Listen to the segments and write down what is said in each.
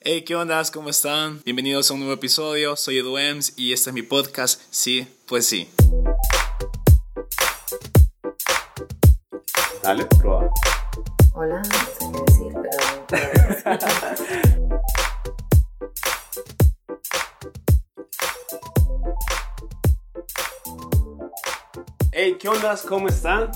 Hey, ¿qué onda? ¿Cómo están? Bienvenidos a un nuevo episodio. Soy Edu Ems y este es mi podcast. Sí, pues sí. Dale, prueba. Hola, no sé qué decir, pero. Hey, ¿qué onda? ¿Cómo están?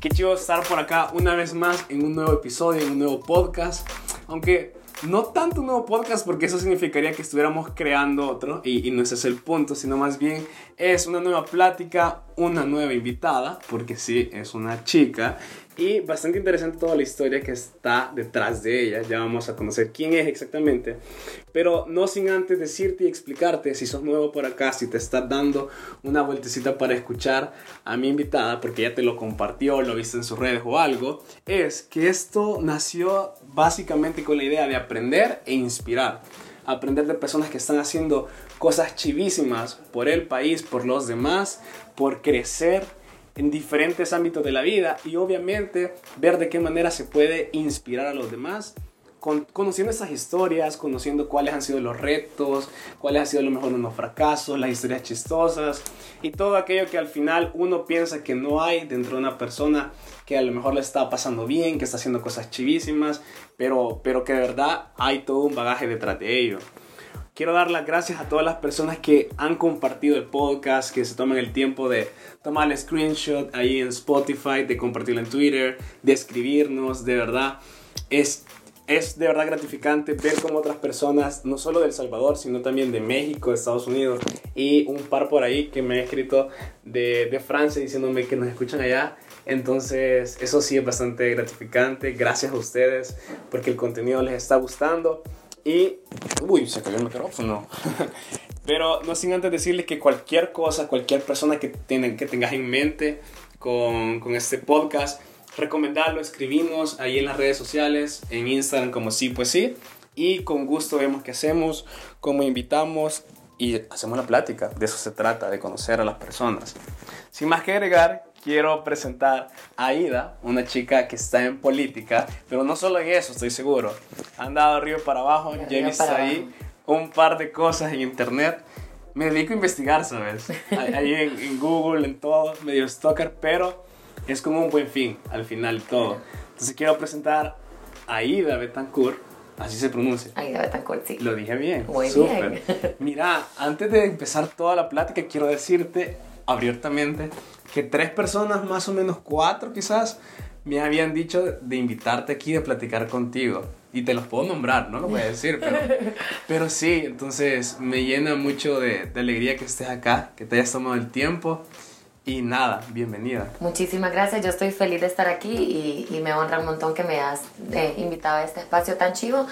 Qué chido estar por acá una vez más en un nuevo episodio, en un nuevo podcast. Aunque no tanto un nuevo podcast porque eso significaría que estuviéramos creando otro y, y no ese es el punto, sino más bien es una nueva plática, una nueva invitada, porque sí, es una chica y bastante interesante toda la historia que está detrás de ella. Ya vamos a conocer quién es exactamente. Pero no sin antes decirte y explicarte, si sos nuevo por acá, si te estás dando una vueltecita para escuchar a mi invitada, porque ya te lo compartió, lo viste en sus redes o algo, es que esto nació básicamente con la idea de aprender e inspirar. Aprender de personas que están haciendo cosas chivísimas por el país, por los demás, por crecer en diferentes ámbitos de la vida y obviamente ver de qué manera se puede inspirar a los demás con, conociendo esas historias, conociendo cuáles han sido los retos, cuáles han sido lo mejor unos fracasos, las historias chistosas y todo aquello que al final uno piensa que no hay dentro de una persona que a lo mejor le está pasando bien, que está haciendo cosas chivísimas, pero, pero que de verdad hay todo un bagaje detrás de ello. Quiero dar las gracias a todas las personas que han compartido el podcast, que se toman el tiempo de tomar el screenshot ahí en Spotify, de compartirlo en Twitter, de escribirnos, de verdad. Es, es de verdad gratificante ver cómo otras personas, no solo de El Salvador, sino también de México, de Estados Unidos y un par por ahí que me ha escrito de, de Francia diciéndome que nos escuchan allá. Entonces, eso sí es bastante gratificante. Gracias a ustedes porque el contenido les está gustando. Y. Uy, se cayó el micrófono. Pero no sin antes decirles que cualquier cosa, cualquier persona que, tienen, que tengas en mente con, con este podcast, recomendarlo, escribimos ahí en las redes sociales, en Instagram como sí, pues sí. Y con gusto vemos qué hacemos, cómo invitamos y hacemos la plática. De eso se trata, de conocer a las personas. Sin más que agregar, quiero presentar a Aida, una chica que está en política, pero no solo en eso, estoy seguro. Han dado arriba para abajo, ya he visto ahí un par de cosas en internet. Me dedico a investigar, ¿sabes? Ahí en, en Google, en todo, medio stalker, pero es como un buen fin al final todo. Entonces quiero presentar a Aida Betancourt, así se pronuncia. Aida Betancourt, sí. Lo dije bien. Muy Súper. bien. Mira, antes de empezar toda la plática, quiero decirte abiertamente que tres personas, más o menos cuatro quizás, me habían dicho de invitarte aquí, de platicar contigo. Y te los puedo nombrar, no lo voy a decir, pero, pero sí, entonces me llena mucho de, de alegría que estés acá, que te hayas tomado el tiempo. Y nada, bienvenida. Muchísimas gracias, yo estoy feliz de estar aquí y, y me honra un montón que me hayas eh, invitado a este espacio tan chivo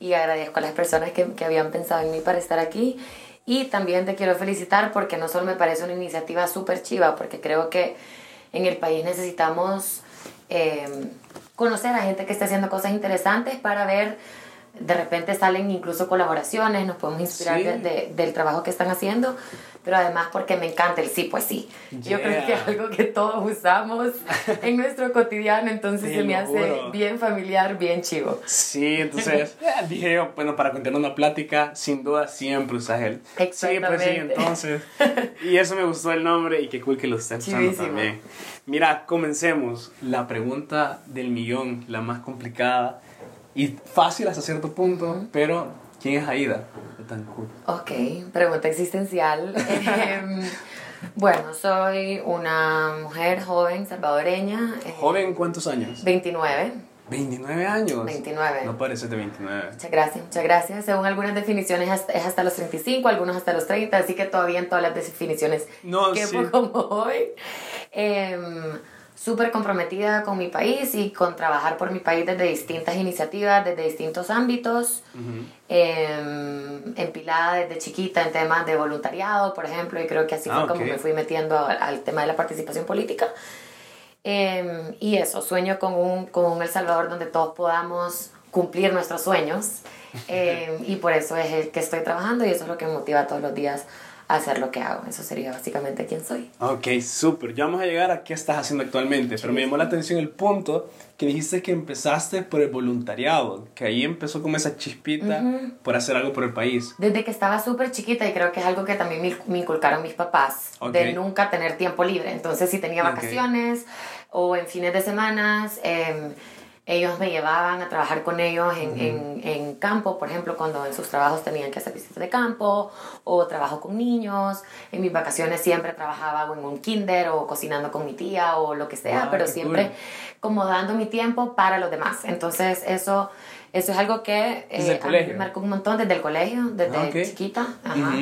y agradezco a las personas que, que habían pensado en mí para estar aquí. Y también te quiero felicitar porque no solo me parece una iniciativa súper chiva, porque creo que en el país necesitamos eh, conocer a gente que está haciendo cosas interesantes para ver, de repente salen incluso colaboraciones, nos podemos inspirar Sí. de- de- del trabajo que están haciendo, pero además porque me encanta el sí, pues sí. Yo creo que es algo que todos usamos en nuestro cotidiano, entonces se me hace juro. bien familiar, bien chivo. Sí, entonces eh, dije yo, bueno, para continuar una plática, sin duda siempre usas el. Sí, pues sí, entonces. Y eso me gustó el nombre y qué cool que lo estés usando también. Mira, comencemos. La pregunta del millón, la más complicada y fácil hasta cierto punto, pero ¿quién es Aida? Ok, pregunta existencial. Em, bueno, soy una mujer joven salvadoreña. eh, Joven, ¿cuántos años? 29. 29 años. 29. No pareces de 29. Muchas gracias, muchas gracias. Según algunas definiciones es hasta los 35, algunos hasta los 30, así que todavía en todas las definiciones No, que sí. como hoy. Em, Súper comprometida con mi país y con trabajar por mi país desde distintas iniciativas, desde distintos ámbitos. Eh, empilada desde chiquita en temas de voluntariado, por ejemplo, y creo que así Ah, fue como ok. me fui metiendo al tema de la participación política. Eh, y eso, sueño con un, con un El Salvador donde todos podamos cumplir nuestros sueños. Eh, y por eso es el que estoy trabajando y eso es lo que me motiva todos los días hacer lo que hago. Eso sería básicamente quién soy. Ok, súper. Ya vamos a llegar a qué estás haciendo actualmente, pero me llamó la atención el punto que dijiste que empezaste por el voluntariado, que ahí empezó como esa chispita por hacer algo por el país. Desde que estaba súper chiquita y creo que es algo que también me, me inculcaron mis papás, Ok. de nunca tener tiempo libre. Entonces si tenía vacaciones o en fines de semanas, eh, ellos me llevaban a trabajar con ellos en, en, en campo, por ejemplo, cuando en sus trabajos tenían que hacer visitas de campo o trabajo con niños. En mis vacaciones siempre trabajaba en un kinder o cocinando con mi tía o lo que sea, pero siempre cool. como dando mi tiempo para los demás. Entonces eso, eso es algo que eh, a mí colegio. me marcó un montón desde el colegio, desde Ah, chiquita. Ajá.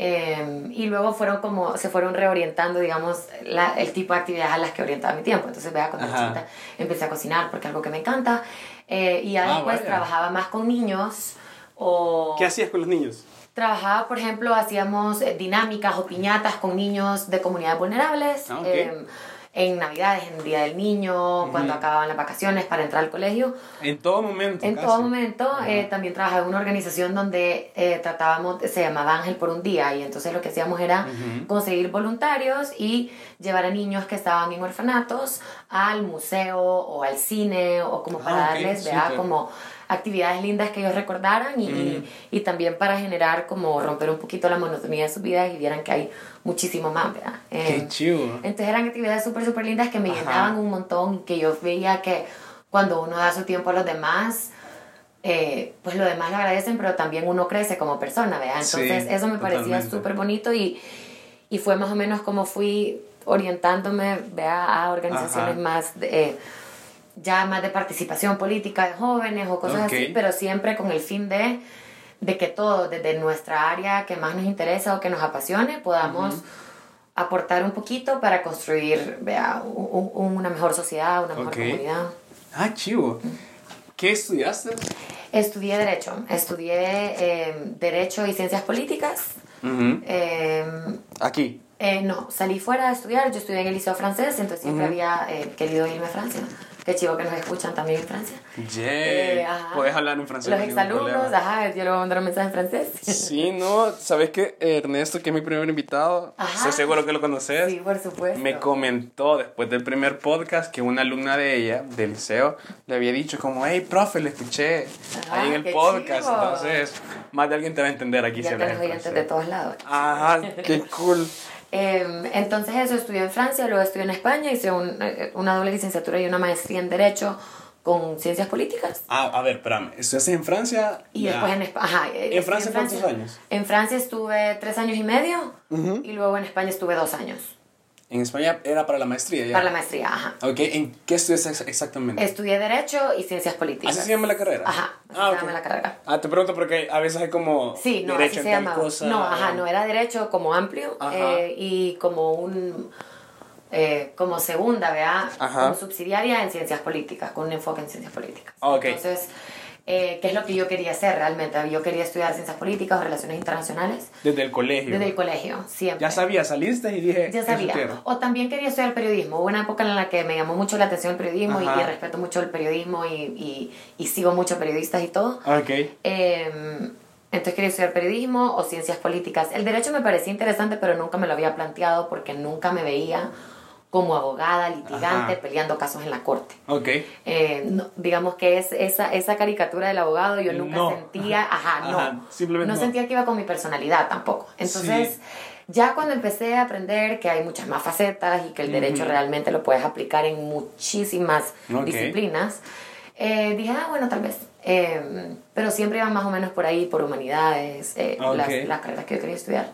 Eh, y luego fueron como, se fueron reorientando, digamos, la- el tipo de actividades a las que orientaba mi tiempo. Entonces, vea, cuando chiquita empecé a cocinar porque es algo que me encanta. Eh, y ya Ah, después vaya. trabajaba más con niños o... ¿Qué hacías con los niños? Trabajaba, por ejemplo, hacíamos eh, dinámicas o piñatas con niños de comunidades vulnerables. Ah, ok. eh, en Navidades, en el Día del Niño, cuando acababan las vacaciones para entrar al colegio. En todo momento. En casi. todo momento, eh, también trabajaba en una organización donde eh, tratábamos, se llamaba Ángel por un día, y entonces lo que hacíamos era conseguir voluntarios y llevar a niños que estaban en orfanatos al museo o al cine, o como para Ah, ok, darles, ¿verdad? como actividades lindas que ellos recordaran y, y, y también para generar como romper un poquito la monotonía de sus vidas y vieran que hay muchísimo más, ¿verdad? Qué Eh, chivo. entonces eran actividades súper, súper lindas que me Ajá. llenaban un montón y que yo veía que cuando uno da su tiempo a los demás, eh, pues los demás lo agradecen, pero también uno crece como persona, ¿verdad? Sí, Entonces eso me parecía súper bonito y, y fue más o menos como fui orientándome, ¿verdad? A organizaciones Ajá. más... de, eh, ya más de participación política de jóvenes o cosas así, pero siempre con el fin de, de que todos, desde nuestra área que más nos interesa o que nos apasione, podamos aportar un poquito para construir vea, un- un- una mejor sociedad, una mejor comunidad. Ah, chivo. ¿Qué estudiaste? Estudié Derecho, estudié eh, Derecho y Ciencias Políticas. Eh, Aquí. eh, no, salí fuera a estudiar, yo estudié en el Liceo Francés, entonces siempre había eh, querido irme a Francia. Qué chivo que nos escuchan también en Francia. Yeah. Eh, ajá. Puedes hablar en francés. Los exalumnos, ajá, yo le voy a mandar un mensaje en francés. Sí, no, sabes que Ernesto, que es mi primer invitado, Ajá. estoy seguro que lo conoces. Sí, por supuesto. Me comentó después del primer podcast que una alumna de ella, del liceo, le había dicho como, hey, profe, le escuché Ah, ahí en el qué podcast. chivo. Entonces, más de alguien te va a entender aquí Ya si tenés en oyentes de todos lados. Ajá, qué cool. Eh, entonces eso, estudié en Francia, luego estudié en España, hice un- eh, una doble licenciatura y una maestría en Derecho con Ciencias Políticas. Ah, a ver, espérame. ¿Estudiaste en Francia? Y Ya. después en España. Ajá, eh, ¿En Francia cuántos años? En Francia estuve tres años y medio y luego en España estuve dos años En España era para la maestría, ¿ya? para la maestría. Ajá. Ok, ¿en qué estudiaste ex- exactamente? Estudié Derecho y Ciencias Políticas. ¿Así se llama la carrera? Ajá, así Ah, se ok. llama la carrera. Ah, te pregunto porque a veces hay como Sí, no, derecho así en se tal llamaba. cosa. No, ajá, no, era derecho como amplio eh, y como un... eh, como segunda, ¿verdad? Ajá. Como subsidiaria en ciencias políticas, con un enfoque en ciencias políticas. Ok. Entonces, eh, ¿qué es lo que yo quería hacer realmente? Yo quería estudiar ciencias políticas o relaciones internacionales Desde el colegio. desde el colegio, siempre. Ya sabía, saliste y dije. Ya "Eso sabía. quiero". O también quería estudiar periodismo. Hubo una época en la que me llamó mucho la atención el periodismo y, respeto mucho el periodismo y, y, y sigo mucho periodistas y todo. Ok. Eh, entonces quería estudiar periodismo o ciencias políticas. El derecho me parecía interesante, pero nunca me lo había planteado porque nunca me veía como abogada, litigante, Ajá. peleando casos en la corte. Ok. Eh, no, digamos que es esa, esa caricatura del abogado, yo nunca No. sentía, ajá, no, Ajá, simplemente no sentía que iba con mi personalidad tampoco. Entonces, Sí. ya cuando empecé a aprender que hay muchas más facetas y que el derecho realmente lo puedes aplicar en muchísimas disciplinas, eh, dije, ah, bueno, tal vez. Eh, pero siempre iba más o menos por ahí, por humanidades, eh, Ok. las, las carreras que yo quería estudiar.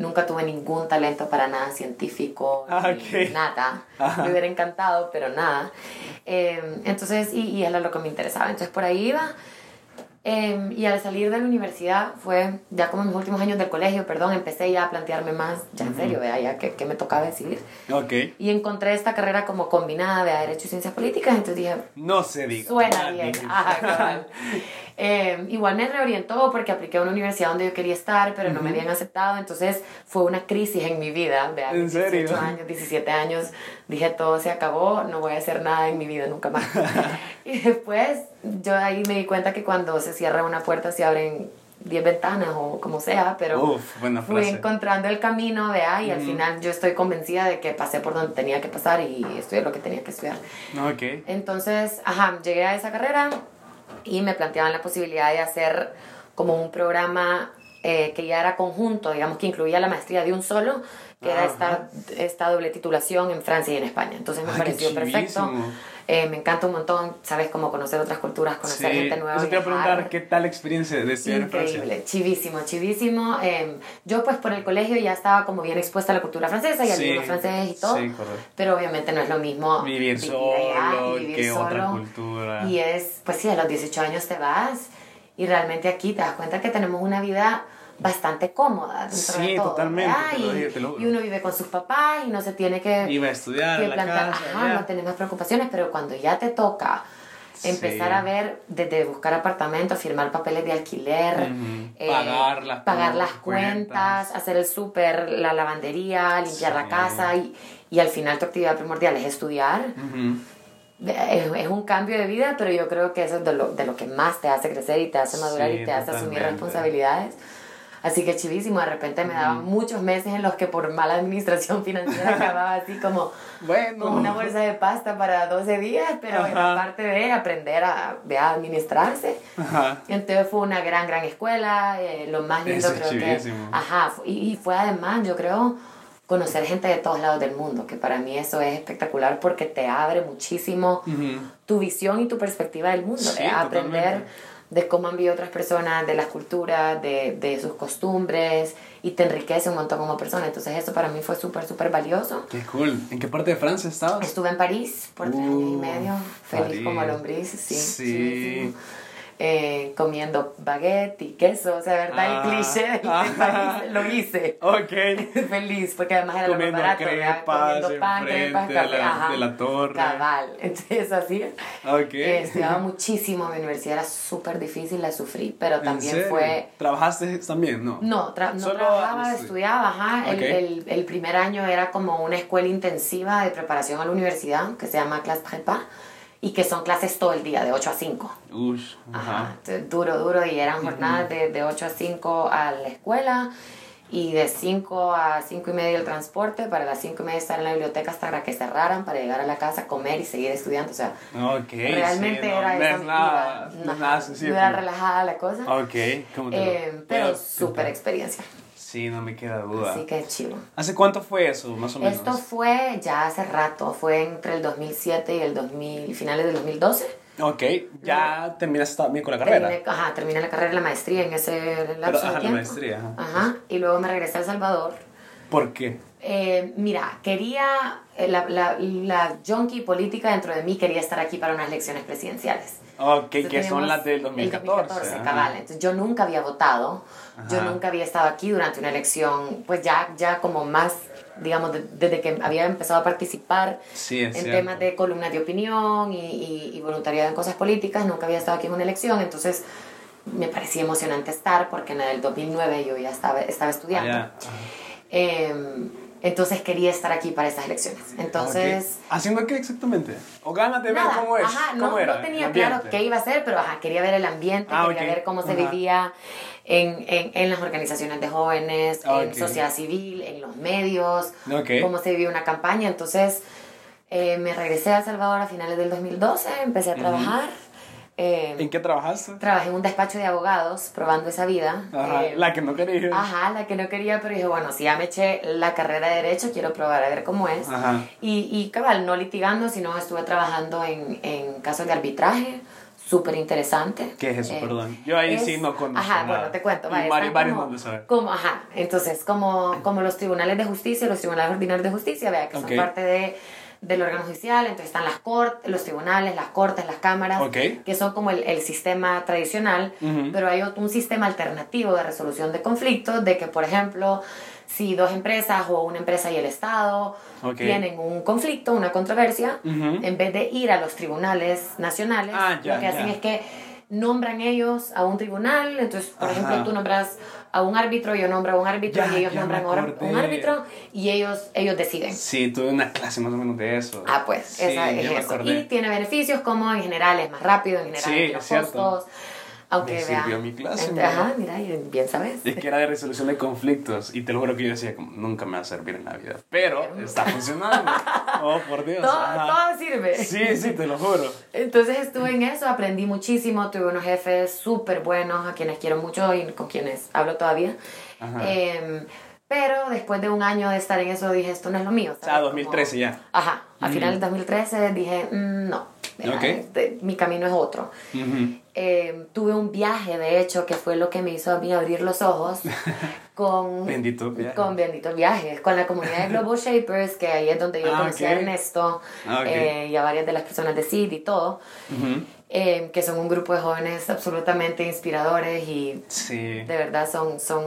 Nunca tuve ningún talento para nada científico, Ah, ni ok. nada. Ajá. Me hubiera encantado, pero nada. Eh, entonces, y, y era lo que me interesaba. Entonces, por ahí iba. Eh, y al salir de la universidad, fue ya como en mis últimos años del colegio, perdón, empecé ya a plantearme más, ya en serio, vea, ya que, que me tocaba decidir. Ok. Y encontré esta carrera como combinada de Derecho y Ciencias Políticas, entonces dije, No se diga. Suena bien. Ajá. Eh, igual me reorientó porque apliqué a una universidad donde yo quería estar, pero no me habían aceptado. Entonces fue una crisis en mi vida. Vea, ¿En 18 serio? años, 17 años. Dije, todo se acabó, no voy a hacer nada en mi vida nunca más. y después yo ahí me di cuenta que cuando se cierra una puerta se abren 10 ventanas o como sea, pero Uf, buena fui encontrando el camino, vea, y al final yo estoy convencida de que pasé por donde tenía que pasar y estudié lo que tenía que estudiar. Entonces, ajá, llegué a esa carrera y me planteaban la posibilidad de hacer como un programa eh, que ya era conjunto, digamos que incluía la maestría de un solo, que era Ajá. esta, esta doble titulación en Francia y en España. Entonces me Ay, pareció perfecto. Eh, me encanta un montón, sabes, cómo conocer otras culturas, conocer gente nueva. Eso te iba a preguntar, ¿qué tal experiencia de estudiar en Francia? Increíble, chivísimo, chivísimo. Eh, yo pues por el colegio ya estaba como bien expuesta a la cultura francesa y al Sí, idioma francés y todo. sí, correcto. Pero obviamente no es lo mismo Vivir allá solo, y vivir que otra solo. cultura. Y es, pues sí, a los 18 años te vas y realmente aquí te das cuenta que tenemos una vida bastante cómoda Sí, de todo, totalmente, Y, lo uno vive con sus papás y no se tiene que Iba a estudiar que a la plantar, casa. ajá, ya. no tenés más preocupaciones, pero cuando ya te toca empezar Sí. a ver desde buscar apartamentos, firmar papeles de alquiler, Ujú. Pagar las pagar las cuentas, hacer el súper, la lavandería, limpiar la casa y, y al final tu actividad primordial es estudiar. Ujú. Es, es un cambio de vida, pero yo creo que eso es de lo, de lo que más te hace crecer y te hace madurar Sí, y te hace asumir responsabilidades. Así que chivísimo, de repente me daban muchos meses en los que por mala administración financiera acababa así como Bueno. con una bolsa de pasta para 12 días, pero en Ajá. parte de aprender a, a administrarse. Ajá. Entonces fue una gran, gran escuela, eh, lo más lindo Eso es creo que... Ajá, y, y fue además, yo creo, conocer gente de todos lados del mundo, que para mí eso es espectacular porque te abre muchísimo Ujú. tu visión y tu perspectiva del mundo, Sí, de aprender totalmente. De cómo han vivido otras personas, de las culturas, de, de sus costumbres, y te enriquece un montón como persona. Entonces eso para mí fue súper, súper valioso. Qué cool. ¿En qué parte de Francia estabas? Estuve en París por tres años y Uh, medio, feliz París. como lombriz, sí. Sí. Eh, comiendo baguette y queso, o sea, ¿verdad? Ah. el cliché de París lo hice. Ok. feliz, porque además era Comiendo lo más barato, comiendo pan, crepas, de la- ajá. de la torre. Cabal, entonces así. Ok. Eh, estudiaba muchísimo, mi universidad era súper difícil, la sufrí, pero ¿En también serio? fue... ¿Trabajaste también? No. No, tra- no Solo trabajaba, estu- estudiaba, ajá. El, el, el primer año era como una escuela intensiva de preparación a la universidad, que se llama Classe Prépa, y que son clases todo el día, de 8 a 5. Ush. Ajá, Ajá. duro, duro, y eran jornadas de, de 8 a 5 a la escuela, y de 5 a 5 y media el transporte, para las 5 y media estar en la biblioteca hasta que cerraran, para llegar a la casa, comer y seguir estudiando, o sea, Ok. realmente sí, no, era no esa es nada, vida. no nada era relajada la cosa, Ok. ¿Cómo te lo- eh, pero puedo súper experiencia. Sí, no me queda duda. Así que chivo. ¿Hace cuánto fue eso, más o menos? Esto fue ya hace rato, fue entre el 2007 y el 2000, finales del 2012. Ok, ya terminaste también con la carrera. Terminé, ajá, terminé la carrera, la maestría en ese lapso Pero, de ajá, la maestría, ajá. Ajá, y luego me regresé a El Salvador. ¿Por qué? Eh, mira, quería, eh, la, la, la junkie política dentro de mí quería estar aquí para unas elecciones presidenciales. Ok, Entonces que son las del el 2014. 2014, ajá. cabal. Entonces yo nunca había votado, yo Ajá. nunca había estado aquí durante una elección, pues ya, ya como más, digamos, de- desde que había empezado a participar Sí, en cierto. temas de columnas de opinión y, y, y voluntariado en cosas políticas, nunca había estado aquí en una elección, entonces me parecía emocionante estar porque en el 2009 yo ya estaba, estaba estudiando. Eh, entonces quería estar aquí para estas elecciones. Entonces... ¿Haciendo qué exactamente? ¿O ganas de ver Nada, cómo es? Ajá, ¿Cómo no, era? no tenía claro qué iba a hacer, pero ajá, quería ver el ambiente, Ah, quería ver cómo se Ajá. vivía en, en, en las organizaciones de jóvenes, Ah, en sociedad civil, en los medios, cómo se vivía una campaña. Entonces eh, me regresé a El Salvador a finales del 2012, empecé a trabajar. Eh, ¿En qué trabajaste? Trabajé en un despacho de abogados probando esa vida. Ajá, eh, la que no quería. Ajá, la que no quería, pero dije, bueno, si ya me eché la carrera de Derecho, quiero probar a ver cómo es. Ajá. Y, y cabal, no litigando, sino estuve trabajando en, en casos de arbitraje, súper interesante. ¿Qué es eso? Eh, Perdón. Yo ahí es- sí no conozco Ajá, nada. bueno, te cuento. Y va, vari- están varios como- como, ajá, entonces, como, como los tribunales de justicia, los tribunales ordinarios de justicia, vea, que Ok. son parte de, del órgano judicial, entonces están las cortes, los tribunales, las cortes, las cámaras, que son como el, el sistema tradicional, pero hay otro- un sistema alternativo de resolución de conflictos, de que, por ejemplo, si dos empresas o una empresa y el Estado tienen un conflicto, una controversia, en vez de ir a los tribunales nacionales, Ah, ya, lo que hacen ya. es que nombran ellos a un tribunal, entonces, por Ajá. ejemplo, tú nombras a un árbitro, yo nombro a un árbitro Ya, y ellos nombran a un árbitro y ellos, ellos deciden. Sí, tuve una clase más o menos de eso. Ah, pues, Sí, esa es eso. Y tiene beneficios como en general es más rápido, en general Sí, es menos cierto. costos. Aunque Me vea. sirvió mi clase, Ent- mira. Ajá, mira, y bien sabes. Es que era de resolución de conflictos y te lo juro que yo decía como nunca me va a servir en la vida, pero está funcionando. Oh, por Dios. Todo, todo sirve. Sí, sí, te lo juro. Entonces estuve en eso, aprendí muchísimo, tuve unos jefes súper buenos a quienes quiero mucho y con quienes hablo todavía. Ajá. Em, pero después de un año de estar en eso dije, esto no es lo mío. O sea, ¿sabes? 2013 Como- ya. Ajá, a final del 2013 dije, "Mm, no, mira, Ok. este, mi camino es otro. Em, tuve un viaje, de hecho, que fue lo que me hizo a mí abrir los ojos con... Bendito viaje. Con benditos viajes, con la comunidad de Global Shapers, que ahí es donde yo Ah, conocí a Ernesto Ah, eh, y a varias de las personas de CID y todo. Eh, que son un grupo de jóvenes absolutamente inspiradores y Sí. de verdad son, son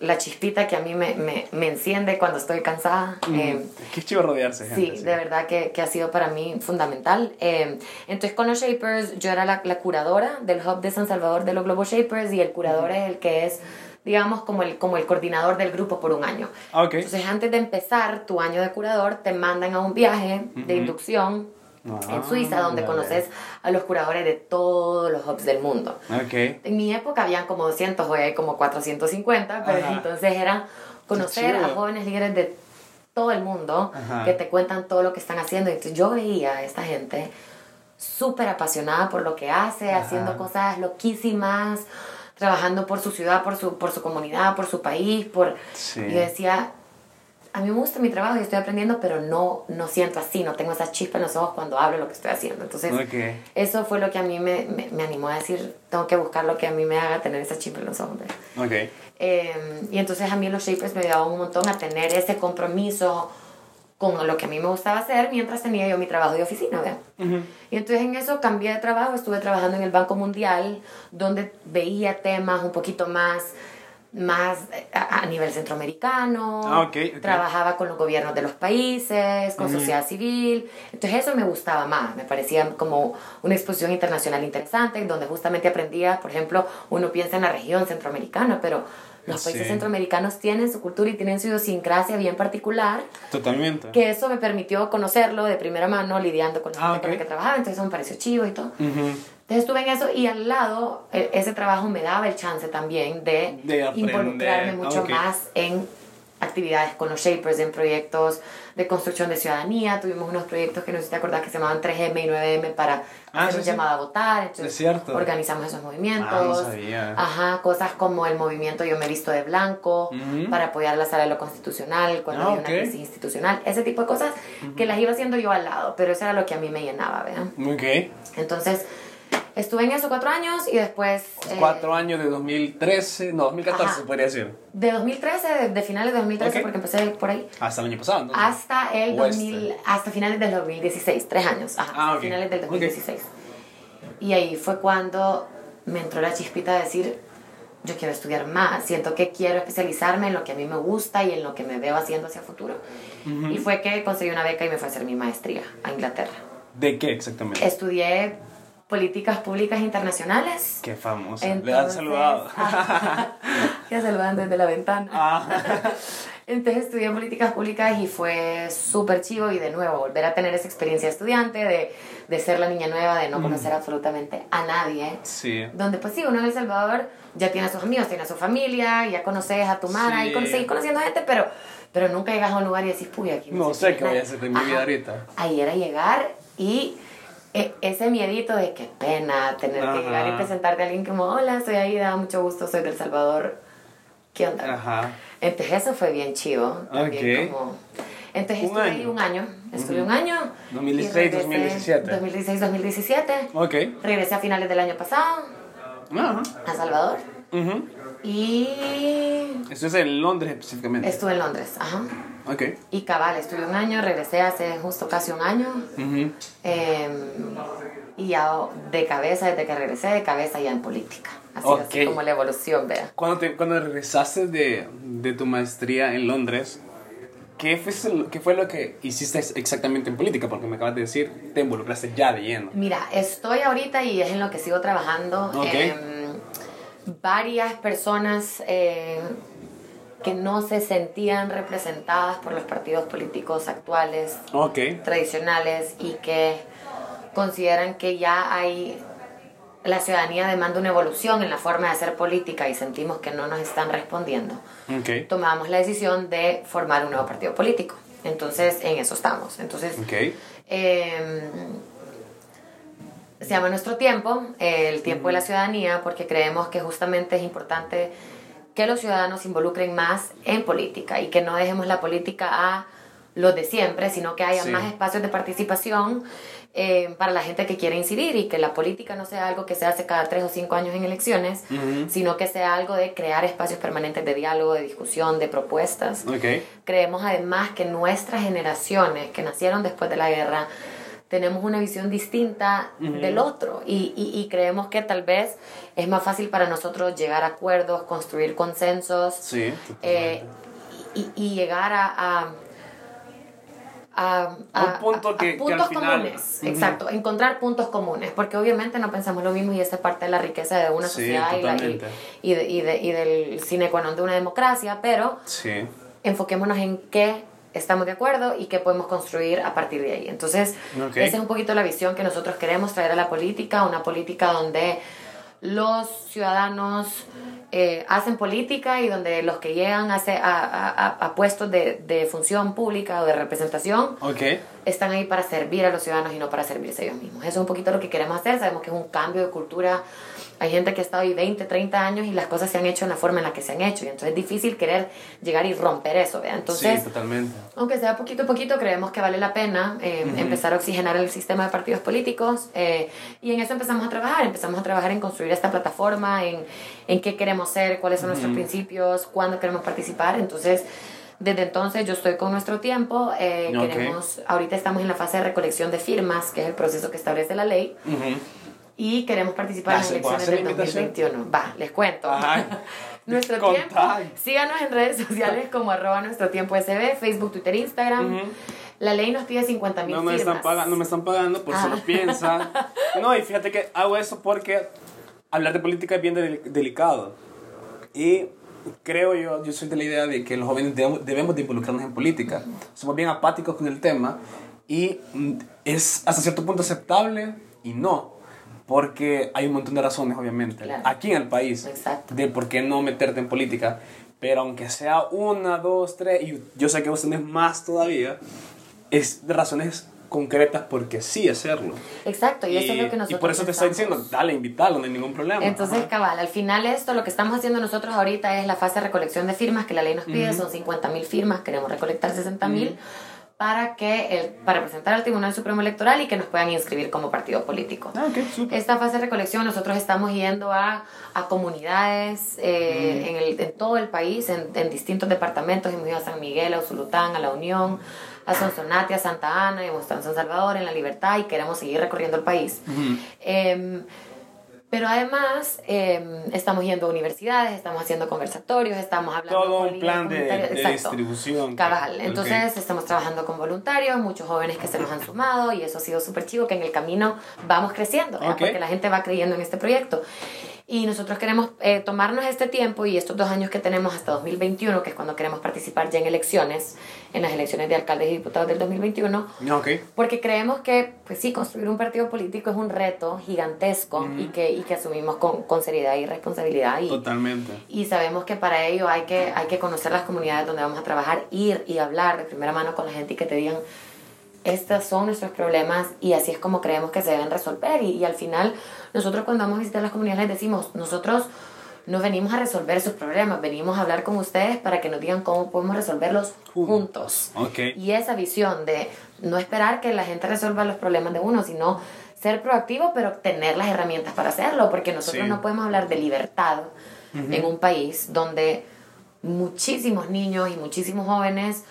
la chispita que a mí me, me, me enciende cuando estoy cansada. eh, Qué chido rodearse, gente. Sí, de verdad que, que ha sido para mí fundamental. Eh, entonces con los Shapers yo era la, la curadora del Hub de San Salvador de los Global Shapers y el curador es el que es, digamos, como el, como el coordinador del grupo por un año. Ah, ok. Entonces antes de empezar tu año de curador te mandan a un viaje de inducción Ah, en Suiza donde dale. conoces a los curadores de todos los hubs del mundo. Ok. En mi época habían como 200, hoy hay como 450, pero Ajá. entonces era conocer a jóvenes líderes de todo el mundo Ajá. que te cuentan todo lo que están haciendo. Entonces yo veía a esta gente súper apasionada por lo que hace, haciendo cosas loquísimas, trabajando por su ciudad, por su, por su comunidad, por su país. Por... Sí. Y yo decía, a mí me gusta mi trabajo y estoy aprendiendo, pero no, no siento así, no tengo esa chispa en los ojos cuando hablo lo que estoy haciendo. Entonces, Ok. eso fue lo que a mí me, me, me animó a decir, tengo que buscar lo que a mí me haga tener esa chispa en los ojos. ¿ve? Ok. Eh, y entonces a mí los shapers me ayudaban un montón a tener ese compromiso con lo que a mí me gustaba hacer mientras tenía yo mi trabajo de oficina, ¿ve? Y entonces en eso cambié de trabajo, estuve trabajando en el Banco Mundial, donde veía temas un poquito más, más eh, a, a nivel centroamericano, Ah, ok, ok. trabajaba con los gobiernos de los países, con sociedad civil, entonces eso me gustaba más, me parecía como una exposición internacional interesante, donde justamente aprendía, por ejemplo, uno piensa en la región centroamericana, pero los países Sí. centroamericanos tienen su cultura y tienen su idiosincrasia bien particular, Totalmente. que eso me permitió conocerlo de primera mano lidiando con la Ah, gente con la que trabajaba, entonces eso me pareció chivo y todo. Ujú. Entonces estuve en eso y al lado e- ese trabajo me daba el chance también de, De involucrarme mucho Ah, ok. más en actividades con los Shapers, en proyectos de construcción de ciudadanía. Tuvimos unos proyectos que no sé si te acordás que se llamaban 3M y 9M para Ah, hacer sí, un sí. llamado a votar. Entonces Es cierto. organizamos esos movimientos. Ah, no sabía. Ajá, cosas como el movimiento Yo me he visto de blanco Ujú. para apoyar la sala de lo constitucional cuando Ah, había ok. una crisis institucional. Ese tipo de cosas que las iba haciendo yo al lado, pero eso era lo que a mí me llenaba, ¿vean? Ok. Entonces, estuve en eso cuatro años y después... eh, Cuatro años de 2013, no, 2014 Ajá. podría decir. De 2013, de, de finales de 2013, Ok. porque empecé por ahí, Hasta el año pasado, entonces. hasta el O este. 2000, hasta finales del 2016, tres años, ajá, Ah, hasta ok. finales del Ok. 2016. Y ahí fue cuando me entró la chispita de decir, yo quiero estudiar más, siento que quiero especializarme en lo que a mí me gusta y en lo que me veo haciendo hacia futuro. Y fue que conseguí una beca y me fue a hacer mi maestría a Inglaterra. ¿De qué exactamente? Estudié políticas públicas internacionales. Qué famoso. Le Entonces, han saludado. ah, ya saludan desde la ventana. Ah. Entonces estudié políticas públicas y fue súper chivo y de nuevo volver a tener esa experiencia estudiante, de, de ser la niña nueva, de no conocer absolutamente a nadie. Sí. Donde pues sí, uno en El Salvador ya tiene a sus amigos, tiene a su familia, ya conoces a tu mara Sí. y seguís conociendo gente, pero, pero nunca llegas a un lugar y decís, puy, aquí No sé qué voy a hacer de mi vida ahorita. Ahí era llegar y e- ese miedito de qué pena tener Ajá. que llegar y presentarte a alguien como, hola, soy Aida, mucho gusto, soy del Salvador. ¿Qué onda? Ajá. Entonces eso fue bien chivo. También Ok. como... Entonces Un estuve ahí año. un año. Estuve un año. 2016, y regresé- 2017. 2016, 2017. Ok. Regresé a finales del año pasado Ajá. a Salvador. Ujú. Y Esto es en Londres específicamente. estuve en Londres. Ajá. Ok. Y cabal, estuve un año, regresé hace justo casi un año. Ujú. Eh, y ya de cabeza, desde que regresé, de cabeza ya en política. Así, Ok. así como la evolución, vea. Cuando, te, cuando regresaste de, de tu maestría en Londres, ¿qué fue, ¿qué fue lo que hiciste ex- exactamente en política? Porque me acabas de decir, te involucraste ya de lleno. Mira, estoy ahorita y es en lo que sigo trabajando. Ok. em, varias personas eh, que no se sentían representadas por los partidos políticos actuales, tradicionales, y que consideran que ya hay la ciudadanía demanda una evolución en la forma de hacer política y sentimos que no nos están respondiendo, Ok. tomamos la decisión de formar un nuevo partido político. Entonces, en eso estamos. Entonces, eh, se llama Nuestro Tiempo, el tiempo de la ciudadanía, porque creemos que justamente es importante que los ciudadanos se involucren más en política y que no dejemos la política a los de siempre, sino que haya Sí. más espacios de participación eh, para la gente que quiere incidir y que la política no sea algo que se hace cada tres o cinco años en elecciones, sino que sea algo de crear espacios permanentes de diálogo, de discusión, de propuestas. Creemos además que nuestras generaciones que nacieron después de la guerra tenemos una visión distinta del otro y, y- y creemos que tal vez es más fácil para nosotros llegar a acuerdos, construir consensos Sí. eh, y, y llegar a, a, a- a- Un punto que- al puntos final- comunes, exacto, encontrar puntos comunes, porque obviamente no pensamos lo mismo y esa es parte de la riqueza de una Sí, sociedad y, la- y, totalmente. y de- y de- y del sine qua non de una democracia, pero Sí. enfoquémonos en qué estamos de acuerdo y qué podemos construir a partir de ahí. Entonces, Ok. esa es un poquito la visión que nosotros queremos traer a la política, una política donde los ciudadanos eh, hacen política y donde los que llegan a, hacer- a, a- a- puestos de, de función pública o de representación están ahí para servir a los ciudadanos y no para servirse ellos mismos. Eso es un poquito lo que queremos hacer. Sabemos que es un cambio de cultura. Hay gente que ha estado ahí 20, 30 años y las cosas se han hecho en la forma en la que se han hecho. Y entonces es difícil querer llegar y romper eso. ¿vea? Entonces, sí, totalmente. aunque sea poquito a poquito, creemos que vale la pena eh, empezar a oxigenar el sistema de partidos políticos eh, y en eso empezamos a trabajar. Empezamos a trabajar en construir esta plataforma, en, en qué queremos ser, cuáles son nuestros principios, cuándo queremos participar. Entonces, desde entonces yo estoy con nuestro tiempo. eh, Ok. queremos, ahorita estamos en la fase de recolección de firmas, que es el proceso que establece la ley. Ujú. Y queremos participar en las ¿Puedo elecciones del la invitación? 2021. Va, les cuento. Nuestro tiempo. Síganos en redes sociales como arroba nuestro tiempo SB, Facebook, Twitter, Instagram. La ley nos pide 50 mil No me, firmas. están pagando, no me están pagando, por si Ah. lo piensan. No, y fíjate que hago eso porque hablar de política es bien del- delicado. Y creo yo, yo soy de la idea de que los jóvenes debemos, debemos de involucrarnos en política. Somos bien apáticos con el tema y mm, es hasta cierto punto aceptable y no. Porque hay un montón de razones, obviamente, Claro. aquí en el país, Exacto. de por qué no meterte en política. Pero aunque sea una, dos, tres, y yo sé que vos tenés más todavía, es de razones concretas porque sí hacerlo. Exacto, y, eso es lo que y nosotros por eso te estoy diciendo, dale, invítalo, no hay ningún problema. Entonces, Ajá. cabal, al final esto, lo que estamos haciendo nosotros ahorita es la fase de recolección de firmas que la ley nos pide, son 50 mil firmas, queremos recolectar 60 mil para que el, para presentar al Tribunal Supremo Electoral y que nos puedan inscribir como partido político. Ah, ok, súper. Esta fase de recolección nosotros estamos yendo a, a comunidades eh, en, el, en todo el país, en, en distintos departamentos, hemos ido a San Miguel, a Usulután, a La Unión, a Sonsonate, a Santa Ana, hemos estado en San Salvador, en La Libertad y queremos seguir recorriendo el país. Em, pero además em, estamos yendo a universidades, estamos haciendo conversatorios, estamos hablando Todo con un plan de, de distribución. Cabal, entonces estamos trabajando con voluntarios, muchos jóvenes que se nos han sumado y eso ha sido súper chivo, que en el camino vamos creciendo, porque la gente va creyendo en este proyecto. Y nosotros queremos eh, tomarnos este tiempo y estos dos años que tenemos hasta 2021, que es cuando queremos participar ya en elecciones, en las elecciones de alcaldes y diputados del 2021, Ok. porque creemos que, pues sí, construir un partido político es un reto gigantesco y, que, y que asumimos con, con seriedad y responsabilidad. Y, Totalmente. y sabemos que para ello hay que, hay que conocer las comunidades donde vamos a trabajar, ir y hablar de primera mano con la gente y que te digan, estos son nuestros problemas y así es como creemos que se deben resolver. Y, y al final, nosotros cuando vamos a visitar las comunidades les decimos, nosotros no venimos a resolver sus problemas, venimos a hablar con ustedes para que nos digan cómo podemos resolverlos juntos. Ok. Y esa visión de no esperar que la gente resuelva los problemas de uno, sino ser proactivo, pero tener las herramientas para hacerlo, porque nosotros Sí. no podemos hablar de libertad en un país donde muchísimos niños y muchísimos jóvenes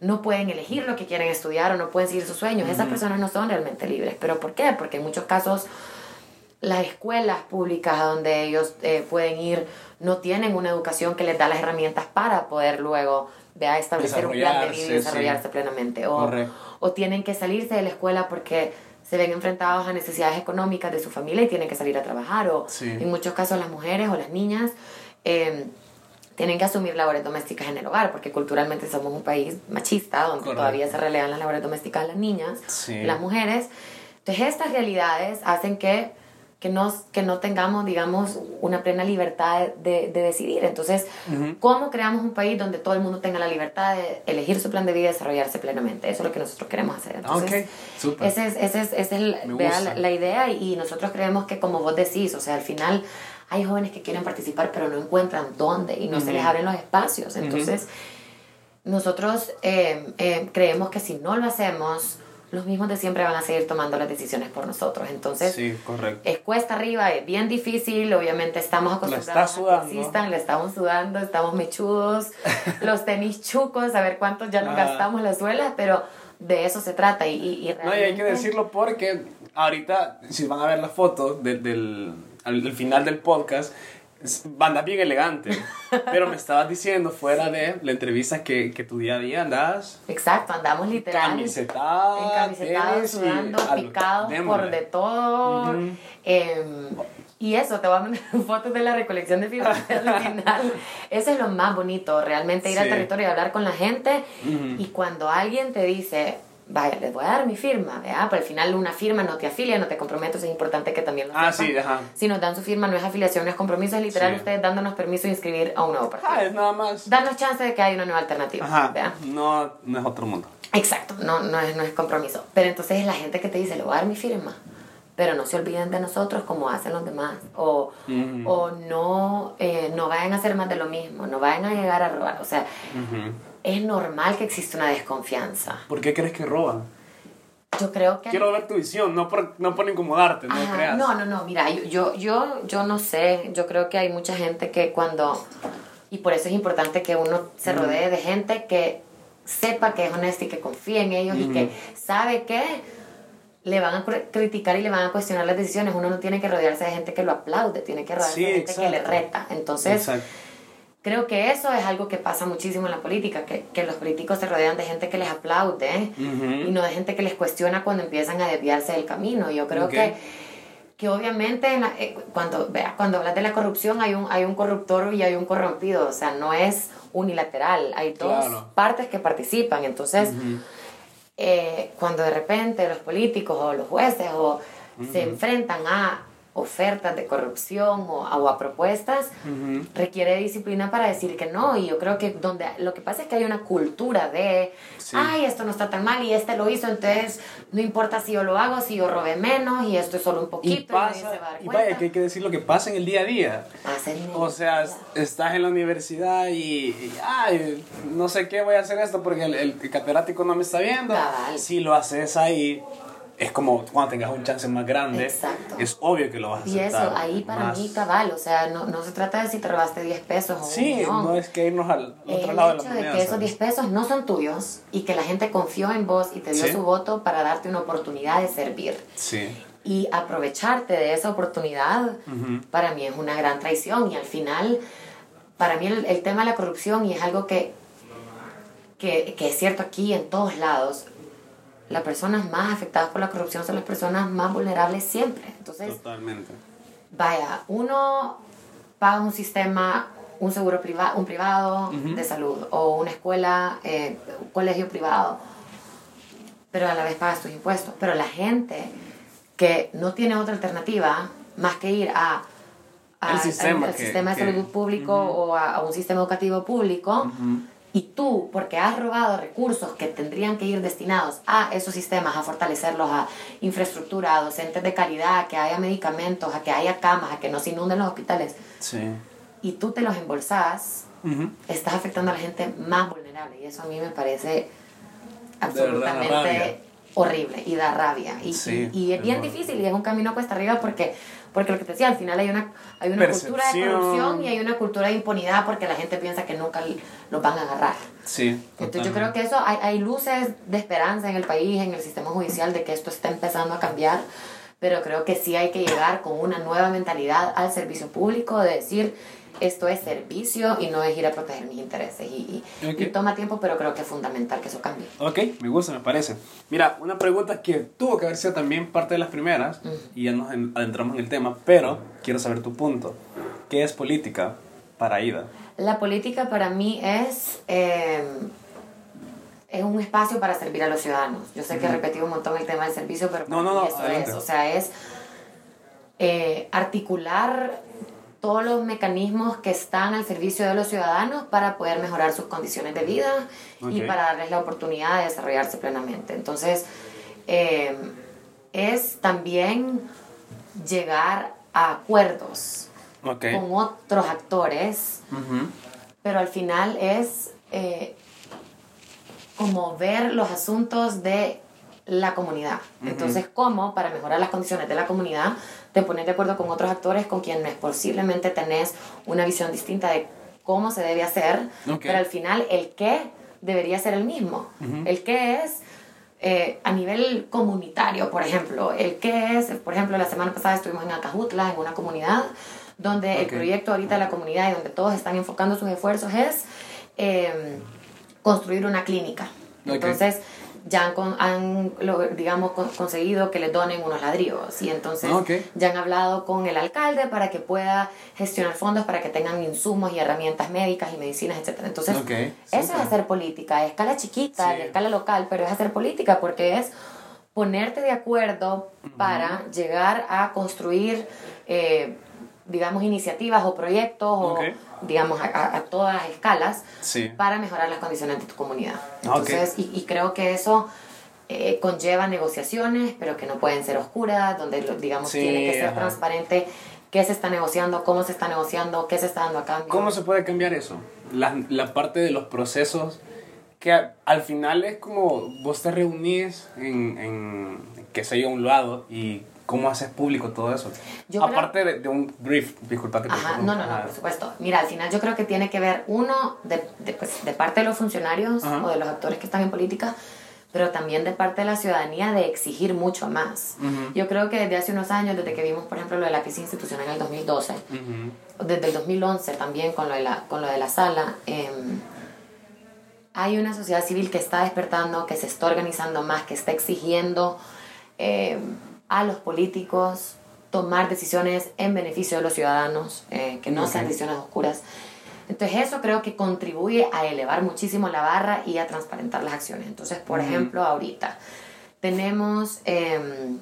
no pueden elegir lo que quieren estudiar o no pueden seguir sus sueños. Esas personas no son realmente libres. ¿Pero por qué? Porque en muchos casos las escuelas públicas a donde ellos eh, pueden ir no tienen una educación que les da las herramientas para poder luego vea, establecer un plan de vida y Desarrollarse, sí. plenamente. O, o tienen que salirse de la escuela porque se ven enfrentados a necesidades económicas de su familia y tienen que salir a trabajar. O Sí. en muchos casos las mujeres o las niñas eh, tienen que asumir labores domésticas en el hogar porque culturalmente somos un país machista donde Correcto. todavía se relegan las labores domésticas a las niñas, Sí. las mujeres. Entonces estas realidades hacen que que no, que no tengamos, digamos, una plena libertad de, de decidir. Entonces, ¿cómo creamos un país donde todo el mundo tenga la libertad de elegir su plan de vida y desarrollarse plenamente? Eso es lo que nosotros queremos hacer. Entonces, okay. esa es, ese es, ese es el, la, la, idea y nosotros creemos que como vos decís, o sea, al final hay jóvenes que quieren participar pero no encuentran dónde y no se les abren los espacios. Entonces, nosotros eh, eh, creemos que si no lo hacemos, los mismos de siempre van a seguir tomando las decisiones por nosotros. Entonces, sí, correcto. es cuesta arriba, es bien difícil, obviamente estamos acostumbrados a que existan, le estamos sudando, estamos mechudos, los tenis chucos, a ver cuántos ya nos gastamos las suelas, pero de eso se trata. Y, y, realmente... No, y hay que decirlo porque ahorita, si van a ver la foto del, del al, final del podcast, banda bien elegante. Pero me estabas diciendo fuera de la entrevista que, que tu día a día andas. Exacto, andamos literal. Camisetados. Encamisetados, sudando, picados por de todo. Em, y eso, te voy a mandar fotos de la recolección de firmas al final. Eso es lo más bonito, realmente ir al territorio y hablar con la gente. Y cuando alguien te dice, vaya, les voy a dar mi firma, ¿verdad? Pero al final una firma no te afilia, no te comprometes, es importante que también lo Ah, sí, ajá. Si nos dan su firma, no es afiliación, no es compromiso, es literal ustedes dándonos permiso de inscribir a un nuevo partido. Ah, es nada más. Darnos chance de que haya una nueva alternativa, ajá. No, no es otro mundo. Exacto, no, no, es, no es compromiso. Pero entonces es la gente que te dice, le voy a dar mi firma, pero no se olviden de nosotros como hacen los demás. O, o no, eh, no vayan a hacer más de lo mismo, no vayan a llegar a robar. O sea, es normal que exista una desconfianza. ¿Por qué crees que roban? Yo creo que... Quiero ver tu visión, no por, no por incomodarte, no creas. No, no, no, mira, yo, yo, yo no sé, yo creo que hay mucha gente que cuando... Y por eso es importante que uno se rodee de gente que sepa que es honesta y que confíe en ellos y que sabe que le van a criticar y le van a cuestionar las decisiones. Uno no tiene que rodearse de gente que lo aplaude, tiene que rodearse de gente que le reta. Entonces... Exacto Creo que eso es algo que pasa muchísimo en la política, que, que los políticos se rodean de gente que les aplaude y no de gente que les cuestiona cuando empiezan a desviarse del camino. Yo creo que, que obviamente eh, cuando, vea, cuando hablas de la corrupción hay un, hay un corruptor y hay un corrompido, o sea, no es unilateral, hay dos partes que participan. Entonces, eh, cuando de repente los políticos o los jueces o se enfrentan a ofertas de corrupción o, a propuestas, requiere disciplina para decir que no. Y yo creo que donde lo que pasa es que hay una cultura de, ay, esto no está tan mal y este lo hizo, entonces no importa si yo lo hago, si yo robé menos y esto es solo un poquito. Y, pasa, y, vaya, que hay que decir lo que pasa en el día a día. o sea, estás en la universidad y, ay, no sé qué voy a hacer esto porque el, el catedrático no me está viendo. Si lo haces ahí es como cuando tengas un chance más grande, Exacto. es obvio que lo vas a hacer. Y eso, ahí para mí cabal, o sea, no, no se trata de si te robaste 10 pesos o Sí, no es que irnos al otro lado de la moneda. de que esos 10 pesos no son tuyos y que la gente confió en vos y te dio su voto para darte una oportunidad de servir. Sí. Y aprovecharte de esa oportunidad, para mí es una gran traición y al final, para mí el, el tema de la corrupción y es algo que, que, que es cierto aquí en todos lados, las personas más afectadas por la corrupción son las personas más vulnerables siempre. Entonces, Totalmente. Vaya, uno paga un sistema, un seguro privado, un privado de salud o una escuela, eh, un colegio privado, pero a la vez pagas tus impuestos. Pero la gente que no tiene otra alternativa más que ir a, el sistema, sistema de salud público o a, un sistema educativo público, y tú, porque has robado recursos que tendrían que ir destinados a esos sistemas, a fortalecerlos, a infraestructura, a docentes de calidad, a que haya medicamentos, a que haya camas, a que no se inunden los hospitales, sí. y tú te los embolsas, estás afectando a la gente más vulnerable. Y eso a mí me parece absolutamente horrible y da rabia. Y, y, es bien difícil y es un camino cuesta arriba porque porque lo que te decía, al final hay una, hay una cultura de corrupción y hay una cultura de impunidad porque la gente piensa que nunca los van a agarrar. Sí. Entonces yo creo que eso, hay, hay luces de esperanza en el país, en el sistema judicial, de que esto está empezando a cambiar, pero creo que sí hay que llegar con una nueva mentalidad al servicio público, de decir, esto es servicio y no es ir a proteger mis intereses. Y, y, toma tiempo, pero creo que es fundamental que eso cambie. Ok, me gusta, me parece. Mira, una pregunta que tuvo que haber sido también parte de las primeras, y ya nos adentramos en el tema, pero quiero saber tu punto. ¿Qué es política para Ida? La política para mí es... Eh, es un espacio para servir a los ciudadanos. Yo sé que he repetido un montón el tema del servicio, pero no, no, no, eso es. O sea, es eh, articular todos los mecanismos que están al servicio de los ciudadanos para poder mejorar sus condiciones de vida y para darles la oportunidad de desarrollarse plenamente. Entonces, eh, es también llegar a acuerdos con otros actores, pero al final es eh, como ver los asuntos de la comunidad. Entonces, ¿cómo para mejorar las condiciones de la comunidad te pones de acuerdo con otros actores con quienes posiblemente tenés una visión distinta de cómo se debe hacer, pero al final el qué debería ser el mismo. El qué es eh, a nivel comunitario, por ejemplo, el qué es, por ejemplo, la semana pasada estuvimos en Acajutla, en una comunidad, donde el proyecto ahorita de la comunidad y donde todos están enfocando sus esfuerzos es eh, construir una clínica. Entonces, ya han, con- han lo- digamos, con- conseguido que les donen unos ladrillos y entonces Ah, ya han hablado con el alcalde para que pueda gestionar fondos para que tengan insumos y herramientas médicas y medicinas, etc. Entonces, eso es hacer política, a escala chiquita, Sí. a escala local, pero es hacer política porque es ponerte de acuerdo para llegar a construir, eh, digamos, iniciativas o proyectos Ok. o, digamos, a, a- todas las escalas Sí. para mejorar las condiciones de tu comunidad. Entonces, y, y creo que eso eh, conlleva negociaciones, pero que no pueden ser oscuras, donde, digamos, Sí, tiene que ser ajá. transparente qué se está negociando, cómo se está negociando, qué se está dando a cambio. ¿Cómo se puede cambiar eso? La, la parte de los procesos que a- al final es como vos te reunís en, en que sé yo, un lado y cómo haces público todo eso. Yo creo- Aparte de, de un brief, disculpa que te Ajá, no, no, no, por supuesto. Mira, al final yo creo que tiene que ver, uno, de, de, pues, de parte de los funcionarios Ajá. o de los actores que están en política, pero también de parte de la ciudadanía de exigir mucho más. Yo creo que desde hace unos años, desde que vimos, por ejemplo, lo de la crisis institucional en el 2012, Ujú. desde el 2011 también con lo de la, con lo de la sala, em, hay una sociedad civil que está despertando, que se está organizando más, que está exigiendo em, a los políticos tomar decisiones en beneficio de los ciudadanos, eh, que no sean decisiones oscuras. Entonces eso creo que contribuye a elevar muchísimo la barra y a transparentar las acciones. Entonces, por ejemplo, ahorita tenemos em,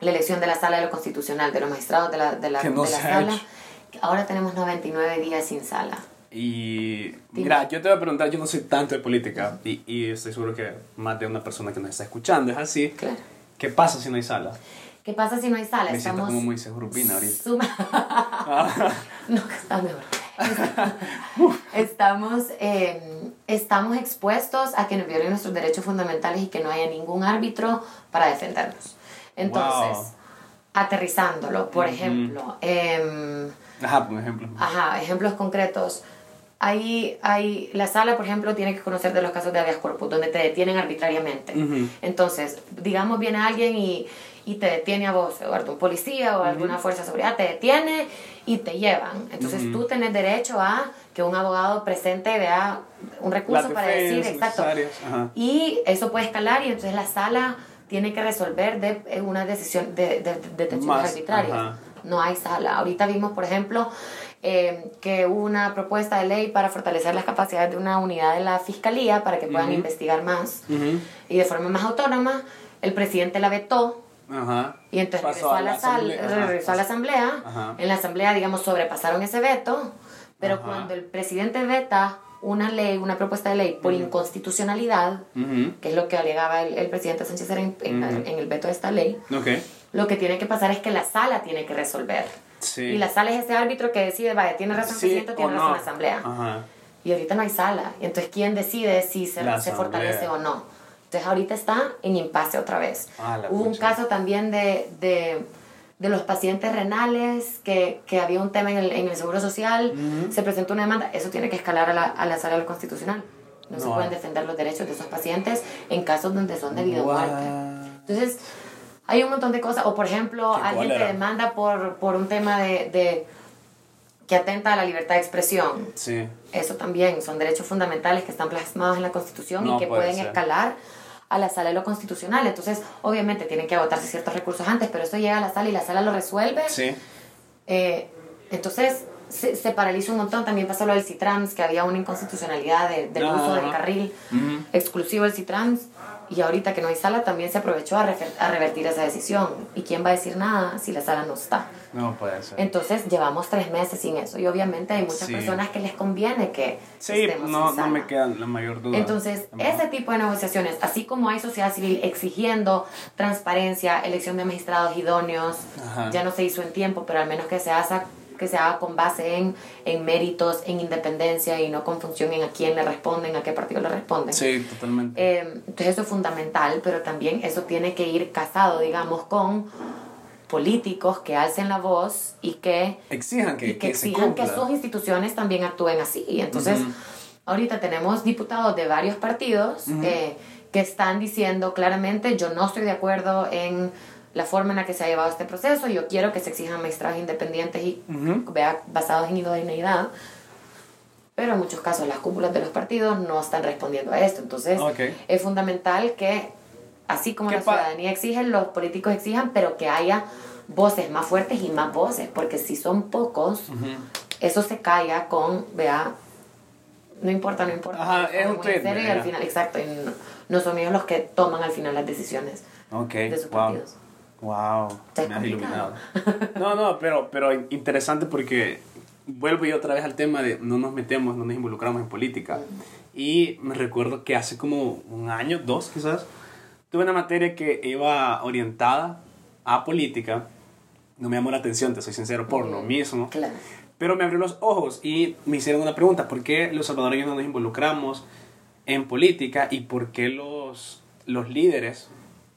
la elección de la sala de lo constitucional, de los magistrados de la, de la, Que no de la sala. hecho. Ahora tenemos 99 días sin sala. Y mira, yo te voy a preguntar, yo no soy tanto de política y, y estoy seguro que más de una persona que nos está escuchando es así. Claro. ¿Qué pasa si no hay sala? ¿Qué pasa si no hay sala? Me siento Estamos como muy segurupina ahorita. suma- no, está mejor. Estamos, eh, estamos expuestos a que nos violen nuestros derechos fundamentales y que no haya ningún árbitro para defendernos. Entonces, Wow. aterrizándolo, por ejemplo, em, Ajá, por ejemplo. Ajá, ejemplos concretos. Hay, hay, la sala, por ejemplo, tiene que conocer de los casos de habeas corpus, donde te detienen arbitrariamente. Entonces, digamos, viene alguien y, y te detiene a vos, Eduardo, un policía o alguna fuerza de seguridad, te detiene y te llevan. Entonces, tú tenés derecho a que un abogado presente vea un recurso para decir, exacto. Y eso puede escalar y entonces la sala tiene que resolver de eh, una decisión de, de, de arbitrarias no hay sala. Ahorita vimos, por ejemplo, eh, que hubo una propuesta de ley para fortalecer las capacidades de una unidad de la fiscalía para que puedan investigar más y de forma más autónoma. El presidente la vetó Ajá. y entonces regresó a la, ajá. regresó a la asamblea. Ajá. En la asamblea, digamos, sobrepasaron ese veto, pero Ajá. cuando el presidente veta una ley, una propuesta de ley por inconstitucionalidad, Ujú. que es lo que alegaba el, el presidente Sánchez en, en- Ujú. en el veto de esta ley, lo que tiene que pasar es que la sala tiene que resolver. Sí. Y la sala es ese árbitro que decide, vaya, tiene razón el Sí presidente, o tiene no. razón la asamblea. Ajá. Y ahorita no hay sala. Y entonces, ¿quién decide si se, se fortalece o no? Entonces, ahorita está en impasse otra vez. Ah, Hubo un pucha. caso también de, de, de los pacientes renales, que, que había un tema en el, en el Seguro Social, Ujú. se presentó una demanda, eso tiene que escalar a la, a la sala del constitucional. No, se No pueden hay. defender los derechos de esos pacientes en casos donde son de vida o What? muerte. Entonces, hay un montón de cosas. O, por ejemplo, alguien te demanda por, por un tema de, de que atenta a la libertad de expresión. Sí. Eso también son derechos fundamentales que están plasmados en la Constitución No y que puede pueden ser. escalar a la sala de lo constitucional. Entonces, obviamente, tienen que agotarse ciertos recursos antes, pero eso llega a la sala y la sala lo resuelve. Sí. Eh, entonces, se, se paraliza un montón. También pasó lo del CITRANS, que había una inconstitucionalidad de- del Ah, uso del carril exclusivo del CITRANS. Y ahorita que no hay sala, también se aprovechó a, refer- a revertir esa decisión. ¿Y quién va a decir nada si la sala no está? No puede ser. Entonces llevamos tres meses sin eso. Y obviamente hay muchas Sí. personas que les conviene que Sí, estemos no, sin no sala. me queda la mayor duda. Entonces, ese tipo de negociaciones, así como hay sociedad civil exigiendo transparencia, elección de magistrados idóneos, Ajá. ya no se hizo en tiempo, pero al menos que se haga, que se haga con base en, en méritos, en independencia y no con función en a quién le responden, a qué partido le responden. Sí, totalmente. Eh, entonces eso es fundamental, pero también eso tiene que ir casado, digamos, con políticos que alcen la voz y que Exijan que, que exijan que sus instituciones también actúen así. Y entonces, ahorita tenemos diputados de varios partidos eh, que están diciendo claramente, yo no estoy de acuerdo en la forma en la que se ha llevado este proceso, yo quiero que se exijan magistrados independientes y Ujú. vea, basados en idoneidad. Pero en muchos casos las cúpulas de los partidos no están respondiendo a esto. Entonces, Ok. es fundamental que, así como ¿Qué la ciudadanía exige, los políticos exijan, pero que haya voces más fuertes y más voces, porque si son pocos, eso se calla con, vea, no importa, no importa. Ajá, es un serio y al final, exacto, y no, no son ellos los que toman al final las decisiones Ok, de sus wow. partidos. Wow, Está me has iluminado. No, no, pero, pero interesante porque vuelvo yo otra vez al tema de no nos metemos, no nos involucramos en política. Y me recuerdo que hace como un año, dos quizás, tuve una materia que iba orientada a política. No me llamó la atención, te soy sincero, por lo mismo. Claro. Pero me abrió los ojos y me hicieron una pregunta, ¿por qué los salvadoreños no nos involucramos en política y por qué los, los líderes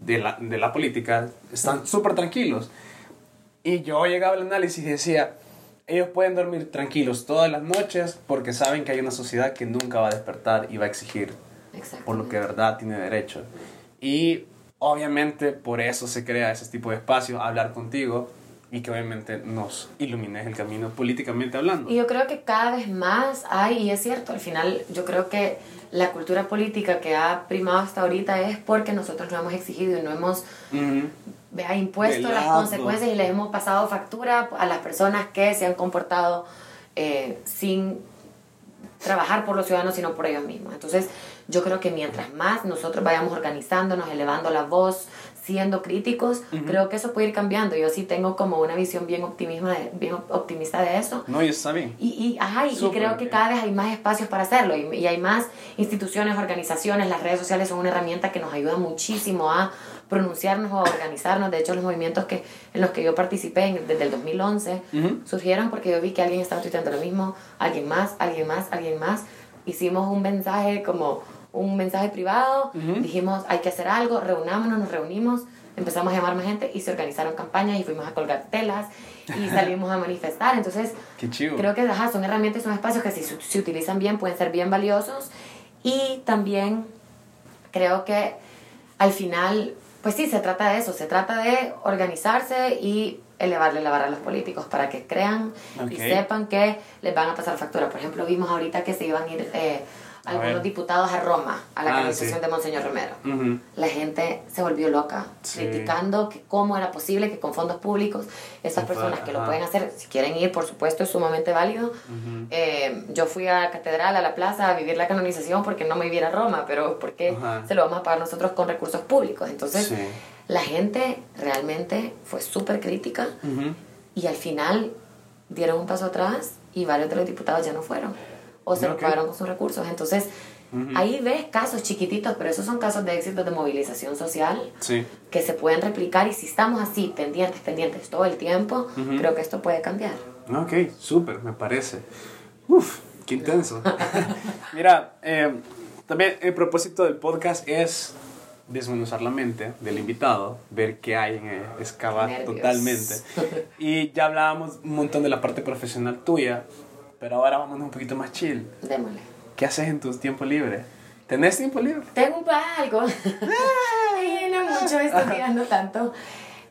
de la, de la política están súper tranquilos? Y yo llegaba al análisis y decía, ellos pueden dormir tranquilos todas las noches porque saben que hay una sociedad que nunca va a despertar y va a exigir por lo que de verdad tiene derecho. Y obviamente por eso se crea ese tipo de espacio, hablar contigo y que obviamente nos ilumines el camino políticamente hablando. Y yo creo que cada vez más hay, y es cierto, al final yo creo que la cultura política que ha primado hasta ahorita es porque nosotros no hemos exigido y no hemos vea, impuesto las consecuencias y les hemos pasado factura a las personas que se han comportado eh, sin trabajar por los ciudadanos, sino por ellos mismos. Entonces, yo creo que mientras más nosotros vayamos organizándonos, elevando la voz, siendo críticos, creo que eso puede ir cambiando. Yo sí tengo como una visión bien, de- bien optimista de eso. No, y está bien. Y, y, ajá, y Súper creo que cada vez hay más espacios para hacerlo y, y hay más instituciones, organizaciones, las redes sociales son una herramienta que nos ayuda muchísimo a pronunciarnos o a organizarnos. De hecho, los movimientos que, en los que yo participé en- desde el 2011 Ujú. surgieron porque yo vi que alguien estaba tuiteando lo mismo, alguien más, alguien más, alguien más. Hicimos un mensaje como un mensaje privado, dijimos hay que hacer algo, reunámonos, nos reunimos, empezamos a llamar más gente y se organizaron campañas y fuimos a colgar telas y salimos a manifestar. Entonces. Creo que ajá, son herramientas son espacios que si se utilizan bien pueden ser bien valiosos. Y también creo que al final, pues sí, se trata de eso, se trata de organizarse y elevarle la barra a los políticos para que crean y sepan que les van a pasar factura. Por ejemplo, vimos ahorita que se iban a ir eh, A algunos ver. diputados a Roma, a la Ah, canonización sí. de Monseñor Romero. La gente se volvió loca, Sí. criticando que cómo era posible que con fondos públicos fuera, personas que lo pueden hacer, si quieren ir, por supuesto, es sumamente válido. Eh, yo fui a la catedral, a la plaza, a vivir la canonización porque no me viviera Roma, pero porque Ajá. se lo vamos a pagar nosotros con recursos públicos. Entonces, Sí. la gente realmente fue súper crítica y al final dieron un paso atrás y varios de los diputados ya no fueron o se lo Ok. pagaron con sus recursos. Entonces, ahí ves casos chiquititos, pero esos son casos de éxito de movilización social Sí. que se pueden replicar y si estamos así, pendientes, pendientes todo el tiempo, creo que esto puede cambiar. Ok, súper, me parece. Uf, qué intenso. Mira, eh, también el propósito del podcast es desmenuzar la mente del invitado, ver qué hay en él, excavar Nervios. totalmente. Y ya hablábamos un montón de la parte profesional tuya, pero ahora vámonos un poquito más chill. Démosle. ¿Qué haces en tus tiempos libres? ¿Tenés tiempo libre? Tengo un algo. Ay, no mucho, estoy no tanto.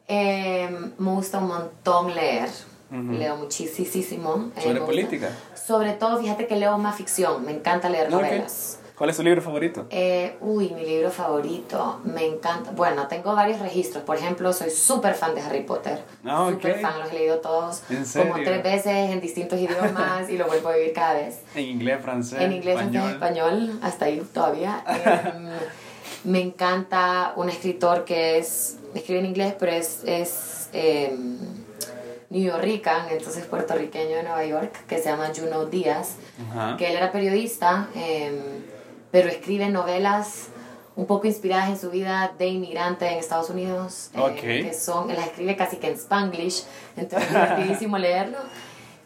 Eh, me gusta un montón leer. Leo muchísimo. Eh, ¿Sobre gusta- política? Sobre todo, fíjate que leo más ficción. Me encanta leer novelas. ¿Cuál es tu libro favorito? Eh, uy, mi libro favorito, me encanta. Bueno, tengo varios registros. Por ejemplo, soy súper fan de Harry Potter. Ah, ok. Súper fan, los he leído todos ¿En como tres veces en distintos idiomas y lo vuelvo a vivir cada vez. En inglés, francés, En inglés, español. en español, hasta ahí todavía. Em, Me encanta un escritor que es, escribe en inglés, pero es, es eh, entonces puertorriqueño de Nueva York, que se llama Juno Díaz, Ajá. que él era periodista, eh, pero escribe novelas un poco inspiradas en su vida de inmigrante en Estados Unidos, eh, Ok. que son, las escribe casi que en Spanglish, entonces es divertidísimo leerlo.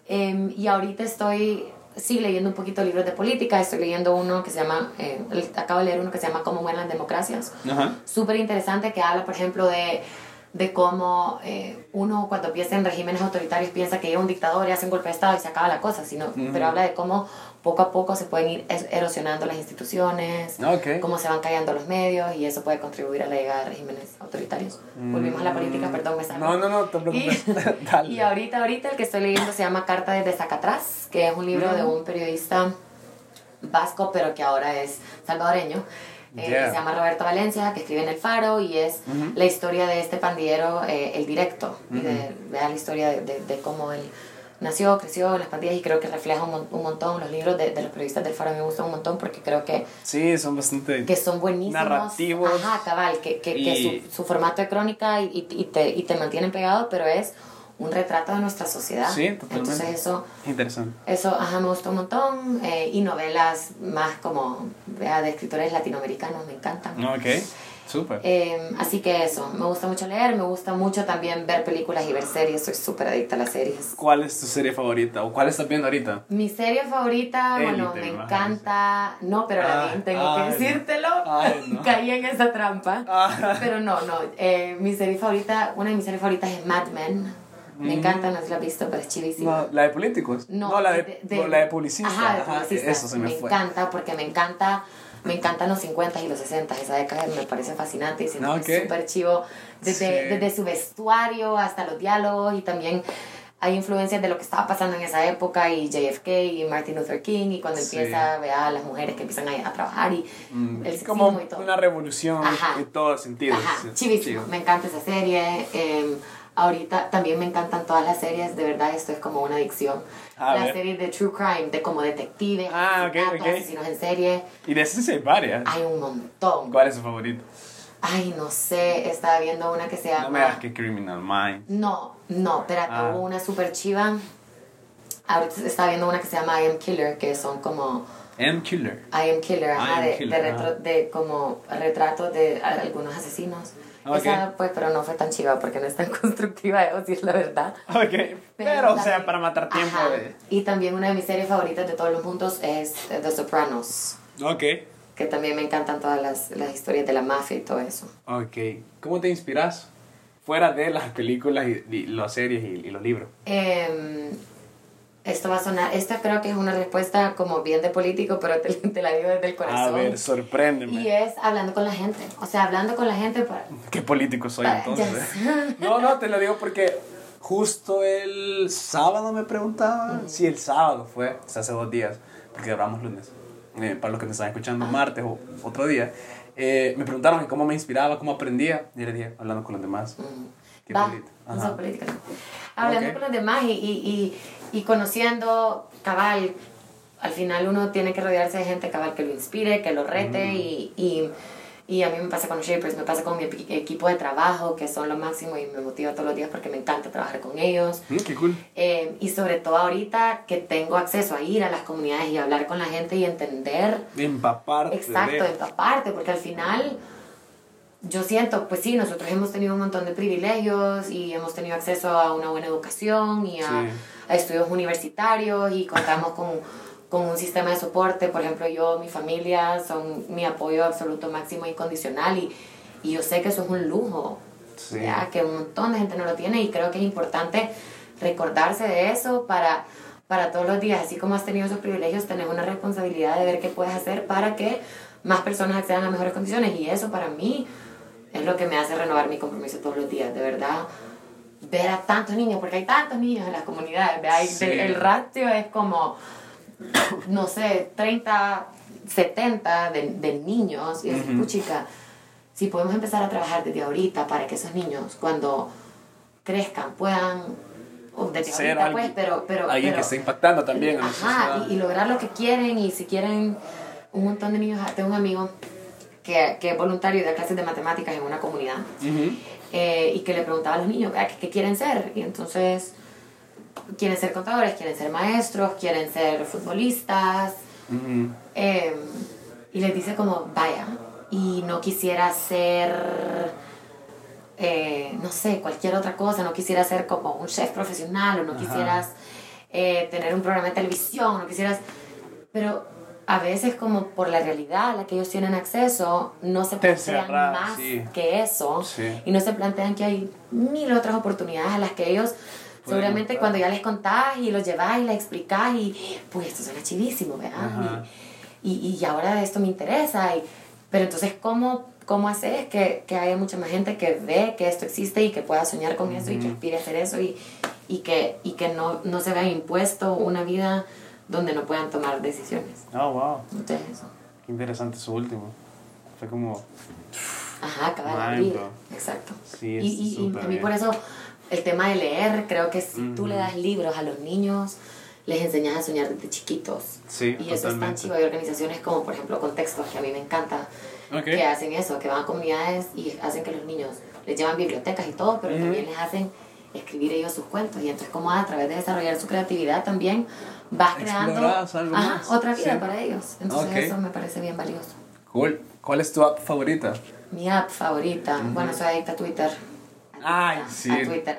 Eh, y ahorita estoy, sí, leyendo un poquito libros de política, estoy leyendo uno que se llama, eh, acabo de leer uno que se llama Cómo mueren las democracias, Ajá. súper interesante que habla, por ejemplo, de, de cómo eh, uno cuando piensa en regímenes autoritarios piensa que llega un dictador y hace un golpe de Estado y se acaba la cosa, sino, pero habla de cómo poco a poco se pueden ir erosionando las instituciones, Ok. cómo se van cayendo los medios y eso puede contribuir a la llegada de regímenes autoritarios. Volvimos a la política, perdón, me salgo. No, no, no, te preocupes. Y, Dale. y ahorita, ahorita el que estoy leyendo se llama Carta desde Zacatrás, que es un libro de un periodista vasco, pero que ahora es salvadoreño. Eh, Yeah. Se llama Roberto Valencia, que escribe en El Faro y es la historia de este pandillero, eh, el directo, y de, vea la historia de, de- de cómo él nació, creció en las pandillas y creo que refleja un, un montón los libros de, de los periodistas del Faro, me gustan un montón porque creo que Sí, son bastante... que son buenísimos. Narrativos. Ajá, cabal, que, que, su, su formato de crónica y, y, y te, y te mantienen pegado, pero es un retrato de nuestra sociedad. Sí, totalmente. Entonces eso, Interesante. eso ajá, me gustó un montón. eh, y novelas más como vea, de escritores latinoamericanos, me encantan. Ok, súper. Eh, así que eso, me gusta mucho leer, me gusta mucho también ver películas y ver series, soy súper adicta a las series. ¿Cuál es tu serie favorita? ¿O cuál estás viendo ahorita? Mi serie favorita, bueno, Élite, me me encanta. No, pero Ay, también tengo que no. decírtelo. No. Caí en esa trampa. Ah. Pero no, no. eh, mi serie favorita, una de mis series favoritas es Mad Men. Me encanta, no si la has visto, pero es chivísima. Mm. No, ¿La de políticos? No, la de, no, la de publicista. Ajá, de Ajá, publicista. Eso se me, fue. encanta porque me encanta. Me encantan los 50 y los 60, esa década me parece fascinante y siento Ah, súper chivo desde, Sí. desde su vestuario hasta los diálogos y también hay influencias de lo que estaba pasando en esa época y JFK y Martin Luther King y cuando Sí. empieza a las mujeres que empiezan a, a trabajar y Mm, el es como y todo. una revolución Ajá. en todos sentidos. Ajá, chivísimo. chivo. Me encanta esa serie. eh, ahorita también me encantan todas las series. De verdad, esto es como una adicción. Las series de True Crime, de como detectives, Ah, asesinatos, asesinos en serie. Y de esas hay varias. Hay un montón. ¿Cuál es su favorito? Ay, no sé. Estaba viendo una que se llama. No me digas que Criminal Minds. No, no, espérate, Ah. hubo una super chiva. Ahorita estaba viendo una que se llama I Am Killer, que son como. M Killer. I Am Killer, ajá, I Am de, Killer, de, retro- de como retratos de algunos asesinos. Ok. Esa, pues, pero no fue tan chiva porque no es tan constructiva, debo decir la verdad. Ok. Pero, o sea, para matar tiempo. De- Y también una de mis series favoritas de todos los mundos es eh, The Sopranos, Ok. que también me encantan todas las, las historias de la mafia y todo eso. Ok. ¿Cómo te inspiras? Fuera de las películas y, y las series y, y los libros. Em, esto va a sonar, esta creo que es una respuesta como bien de político, pero te, te la digo desde el A corazón. ver, sorpréndeme. y es hablando con la gente, o sea, hablando con la gente para... ¿Qué político soy para- entonces? ya- No, no, te lo digo porque justo el sábado me preguntaba. Sí, el sábado fue, o sea, hace dos días, porque grabamos lunes. Eh, para los que me están escuchando martes o otro día, eh, me preguntaron que cómo me inspiraba, cómo aprendía. Y le dije, hablando con los demás. ¿Qué Va, político? no política. Hablando con los demás y, y, y, y conociendo cabal, al final uno tiene que rodearse de gente cabal que lo inspire, que lo rete y, y, y a mí me pasa con los Shapers, me pasa con mi equipo de trabajo, que son lo máximo y me motiva todos los días porque me encanta trabajar con ellos. Mm, qué cool. Eh, y sobre todo ahorita que tengo acceso a ir a las comunidades y hablar con la gente y entender Empaparte. Exacto, de- empaparte, porque al final yo siento, pues sí, nosotros hemos tenido un montón de privilegios y hemos tenido acceso a una buena educación y a, Sí. a estudios universitarios y contamos con, con un sistema de soporte. Por ejemplo, yo, mi familia son mi apoyo absoluto, máximo incondicional y, y yo sé que eso es un lujo, Sí. ya, que un montón de gente no lo tiene y creo que es importante recordarse de eso para, para todos los días. Así como has tenido esos privilegios, tenés una responsabilidad de ver qué puedes hacer para que más personas accedan a mejores condiciones y eso para mí es lo que me hace renovar mi compromiso todos los días, de verdad. Ver a tantos niños, porque hay tantos niños en las comunidades. Hay- Sí. el ratio es como, no sé, 30, 70 de, de niños. Y es Ujú. puchica, si podemos empezar a trabajar desde ahorita para que esos niños, cuando crezcan, puedan, desde Ser ahorita, pues, alguien- pero, pero, Alguien pero- que esté impactando también la Ajá, sociedad. y, y lograr lo que quieren y si quieren un montón de niños, tengo un amigo que, que es voluntario y da clases de matemáticas en una comunidad. Ujú. Eh, y que le preguntaba a los niños ¿qué, qué quieren ser. Y entonces, quieren ser contadores, quieren ser maestros, quieren ser futbolistas. Ujú. Eh, y les dice como, vaya, y no quisiera ser, eh, no sé, cualquier otra cosa, no quisiera ser como un chef profesional o no quisieras eh, tener un programa de televisión, no quisieras... Pero a veces como por la realidad a la que ellos tienen acceso, no se Te plantean más sí. que eso Sí. y no se plantean que hay mil otras oportunidades a las que ellos seguramente entrar. cuando ya les contás y los llevás y les explicás y pues esto suena chivísimo, ¿verdad? Y, y, y ahora esto me interesa. Y, pero entonces, ¿cómo, cómo hacer que, que haya mucha más gente que ve que esto existe y que pueda soñar con eso y que aspire a hacer eso y, y que, y que no, no se vea impuesto una vida donde no puedan tomar decisiones? Oh, wow. Entonces, eso. Qué interesante su último. Fue como. Ajá, acabar de abrir. Exacto. Sí, es y, y, y a mí por eso el tema de leer, creo que si tú le das libros a los niños, les enseñas a soñar desde chiquitos. Sí, y eso es tan chivo. Hay organizaciones como, por ejemplo, Contextos, que a mí me encanta, Ok. que hacen eso, que van a comunidades y hacen que los niños les llevan bibliotecas y todo, pero también les hacen escribir ellos sus cuentos. Y entonces, como a través de desarrollar su creatividad también vas creando ajá, otra vida Sí. para ellos. Entonces, Ok. eso me parece bien valioso. Cool. ¿Cuál es tu app favorita? Mi app favorita, bueno, soy adicta a Twitter. Ay, A- sí. A Twitter.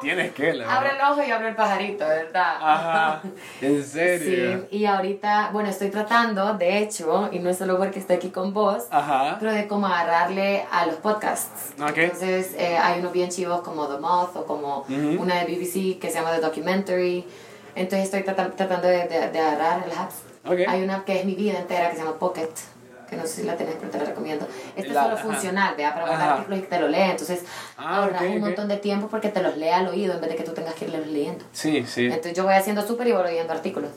Tienes que, la abro el ojo y abro el pajarito, ¿verdad? Ajá. ¿En serio? Sí, y ahorita, bueno, estoy tratando, de hecho, y no es solo porque estoy aquí con vos, Ajá. pero de cómo agarrarle a los podcasts. Ok. Entonces, eh, hay unos bien chivos como The Moth o como Ujú. una de BBC que se llama The Documentary. Entonces, estoy trata- tratando de, de, de agarrar las apps. Ok. Hay una que es mi vida entera que se llama Pocket. Que no sé si la tenés, pero te la recomiendo. Esta La- es solo ajá. funcional, vea, para guardar artículos y que te lo lea. Entonces, Ah, ahorras ok, un ok. montón de tiempo porque te los lea al oído en vez de que tú tengas que irlos leyendo. Sí, sí. Entonces yo voy haciendo súper y voy leyendo artículos.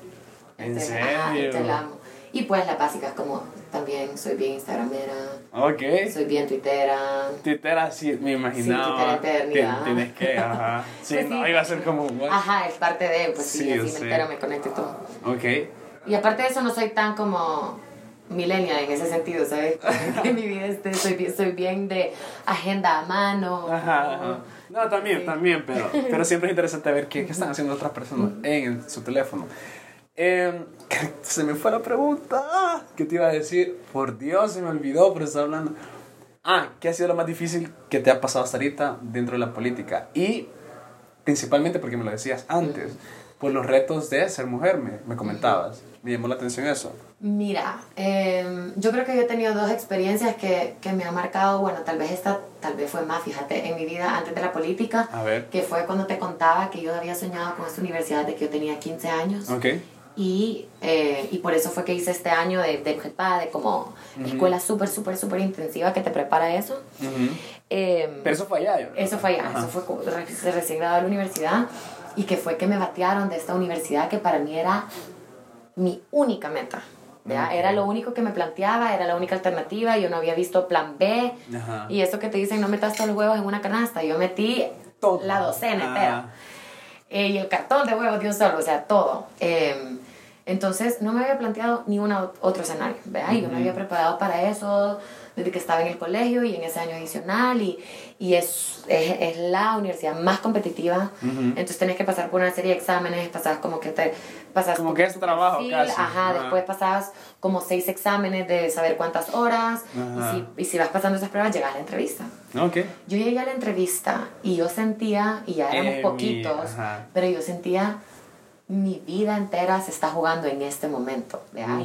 ¿En Entonces, serio? Ajá, entonces la amo. Y pues las básicas como también soy bien instagramera, Ok. soy bien twittera. Twitter sí, me imaginaba. Sí. Tien- Tienes que, ajá. Sí, Pues no, sí. iba a ser como, what? Ajá, es parte de, pues sí, así me entero, me conecto y todo. Ok. Y aparte de eso no soy tan como millennial en ese sentido, ¿sabes? en mi vida este, soy, bien, soy bien de agenda a mano. Ajá, ajá. No, también, también, pero, pero siempre es interesante ver qué, qué están haciendo otras personas en su teléfono. Em, se me fue la pregunta. Ah, ¿Qué te iba a decir? Por Dios, se me olvidó, pero estaba hablando. Ah, ¿qué ha sido lo más difícil que te ha pasado hasta ahorita dentro de la política? Y principalmente porque me lo decías antes, por los retos de ser mujer, me, me comentabas. Me llamó la atención eso. Mira, em, yo creo que yo he tenido dos experiencias que, que me han marcado, bueno, tal vez esta, tal vez fue más, fíjate, en mi vida antes de la política, A ver. que fue cuando te contaba que yo había soñado con esta universidad de que yo tenía 15 años. Ok. Y, eh, y por eso fue que hice este año de, de prepa, de como escuela súper, súper, súper intensiva que te prepara eso. Ujú. Em, Pero eso fue allá. ¿verdad? eso fue allá, Ajá. eso fue recién graduada de la universidad y que fue que me batearon de esta universidad que para mí era mi única meta. ¿ya? Era lo único que me planteaba, era la única alternativa, yo no había visto plan B y eso que te dicen no metas todos los huevos en una canasta, yo metí Todo. la docena Ah. entera. Eh, y el cartón de huevos de un solo, o sea, todo. Eh, entonces, no me había planteado ni un otro escenario, ¿verdad? Y yo me había preparado para eso desde que estaba en el colegio y en ese año adicional. Y, y es, es, es la universidad más competitiva. Entonces, tenés que pasar por una serie de exámenes, pasas como que te... Pasas Como que es trabajo perfil, casi. Ajá, Ajá. después pasabas como seis exámenes de saber cuántas horas. Y si, y si vas pasando esas pruebas, llegas a la entrevista. Ok. Yo llegué a la entrevista y yo sentía, y ya éramos Eh, poquitos, pero yo sentía mi vida entera se está jugando en este momento. ¿verdad?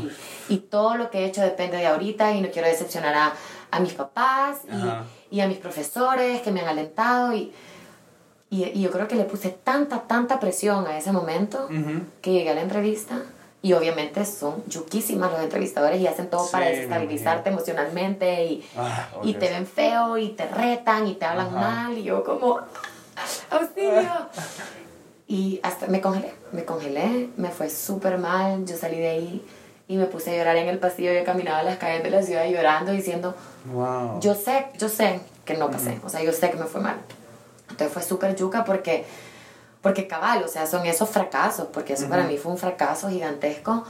Y, y todo lo que he hecho depende de ahorita y no quiero decepcionar a, a mis papás y, y a mis profesores que me han alentado. Y, y, y yo creo que le puse tanta, tanta presión a ese momento que llegué a la entrevista. Y obviamente son yuquísimas los entrevistadores y hacen todo Sí, para desestabilizarte emocionalmente y, Ah, y te ven feo y te retan y te hablan Ajá. mal y yo como auxilio y hasta me congelé me congelé me fue súper mal yo salí de ahí y me puse a llorar en el pasillo yo caminaba las calles de la ciudad llorando diciendo Wow. yo sé yo sé que no pasé o sea yo sé que me fue mal. Entonces fue súper yuca porque porque cabal o sea son esos fracasos porque eso para mí fue un fracaso gigantesco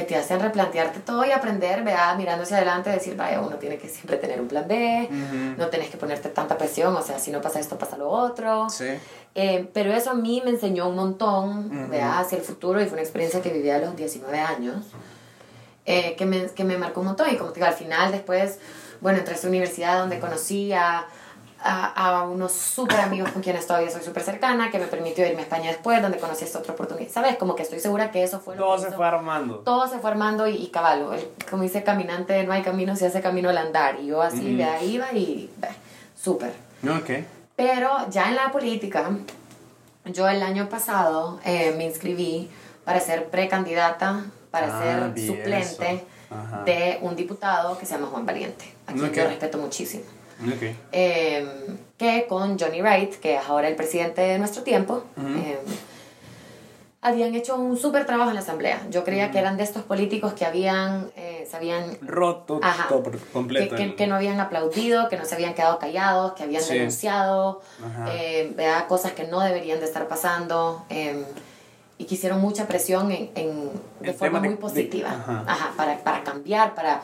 que te hacen replantearte todo y aprender, vea, mirando hacia adelante, decir, vaya, uno tiene que siempre tener un plan B, no tenés que ponerte tanta presión, o sea, si no pasa esto, pasa lo otro. Sí. Eh, pero eso a mí me enseñó un montón, vea, hacia el futuro y fue una experiencia que viví a los 19 años, eh, que, me, que me marcó un montón y como te digo, al final después, bueno, entré a esa universidad donde conocí a a, a unos súper amigos con quienes todavía soy súper cercana, que me permitió irme a España después, donde conocí esta otra oportunidad. ¿Sabes? Como que estoy segura que eso fue lo Todo que se hizo- fue armando. Todo se fue armando y, y caballo. El- como dice caminante, no hay camino, se hace camino al andar. Y yo así de ahí iba y bah, súper. Ok. Pero ya en la política, yo el año pasado eh, me inscribí para ser precandidata, para Ah, ser suplente de un diputado que se llama Juan Valiente, a quien yo respeto muchísimo. Ok. Eh, que con Johnny Wright, que es ahora el presidente de nuestro tiempo, eh, habían hecho un súper trabajo en la asamblea. Yo creía que eran de estos políticos que habían, eh, se habían Roto Ajá. todo por completo. que, que- que no habían aplaudido, que no se habían quedado callados, que habían Sí. denunciado, eh, vea, cosas que no deberían de estar pasando y que hicieron mucha presión en, en- de El forma muy de- positiva ajá. Ajá, para, para cambiar, para,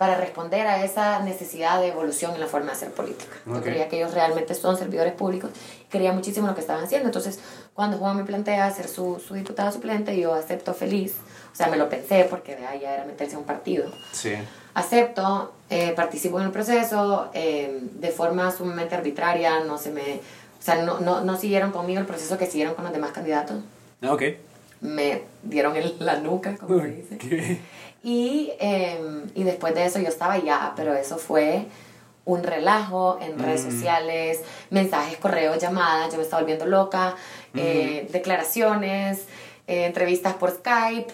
para responder a esa necesidad de evolución en la forma de hacer política. Yo Ok. creía que ellos realmente son servidores públicos quería muchísimo lo que estaban haciendo. Entonces, cuando Juan me plantea ser su, su diputada suplente, yo acepto feliz. O sea, me lo pensé porque de ahí ya era meterse a un partido Sí. acepto, eh, participo en el proceso eh, de forma sumamente arbitraria, no se me, o sea, no, no, no siguieron conmigo el proceso que siguieron con los demás candidatos, Ah, Ok. me dieron en la nuca, como se dice. Y, eh, y después de eso yo estaba ya, pero eso fue un relajo en redes sociales, mensajes, correos, llamadas, yo me estaba volviendo loca, eh, declaraciones, eh, entrevistas por Skype,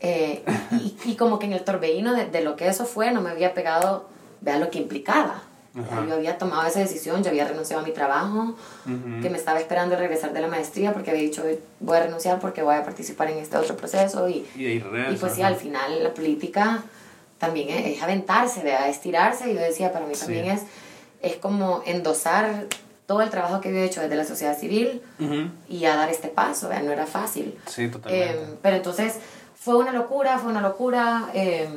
eh, y, y como que en el torbellino de, de lo que eso fue no me había pegado, vea lo que implicaba. Ajá. Yo había tomado esa decisión, yo había renunciado a mi trabajo, que me estaba esperando regresar de la maestría porque había dicho voy a renunciar porque voy a participar en este otro proceso y, Y y pues sí, al final la política también es, es aventarse, ¿verdad? estirarse. Y yo decía, para mí Sí. también es, es como endosar todo el trabajo que había hecho desde la sociedad civil Ujú. y a dar este paso. No era fácil. Sí, totalmente. Eh, pero entonces fue una locura, fue una locura. eh,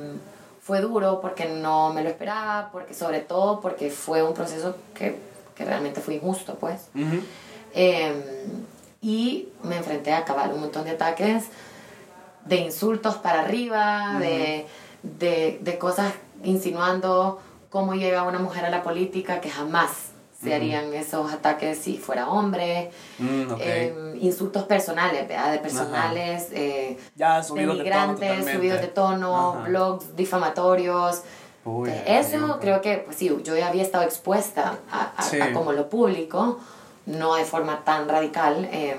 fue duro porque no me lo esperaba, porque sobre todo porque fue un proceso que, que realmente fue injusto, pues. Eh, y me enfrenté a acabar un montón de ataques, de insultos para arriba, de, de, de cosas insinuando cómo llega una mujer a la política, que jamás se harían esos ataques si fuera hombre. Mm. Eh, insultos personales, ¿verdad? De personales, eh, Ya, subidos de tono denigrantes, totalmente. subidos de tono, Ajá. blogs difamatorios. Uy, Eh, ay, Eso creo que, pues sí, yo ya había estado expuesta a, a- Sí. a como lo público, no de forma tan radical. eh,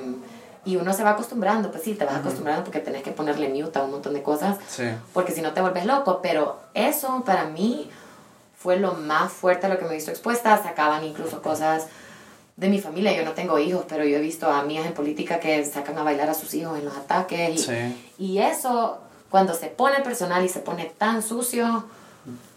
y uno se va acostumbrando, pues sí, te vas acostumbrando porque tenés que ponerle mute a un montón de cosas, Sí. porque si no te vuelves loco. Pero eso para mí fue lo más fuerte a lo que me he visto expuesta. Sacaban incluso cosas de mi familia. Yo no tengo hijos, pero yo he visto a amigas en política que sacan a bailar a sus hijos en los ataques. Y, Sí. y eso, cuando se pone personal y se pone tan sucio,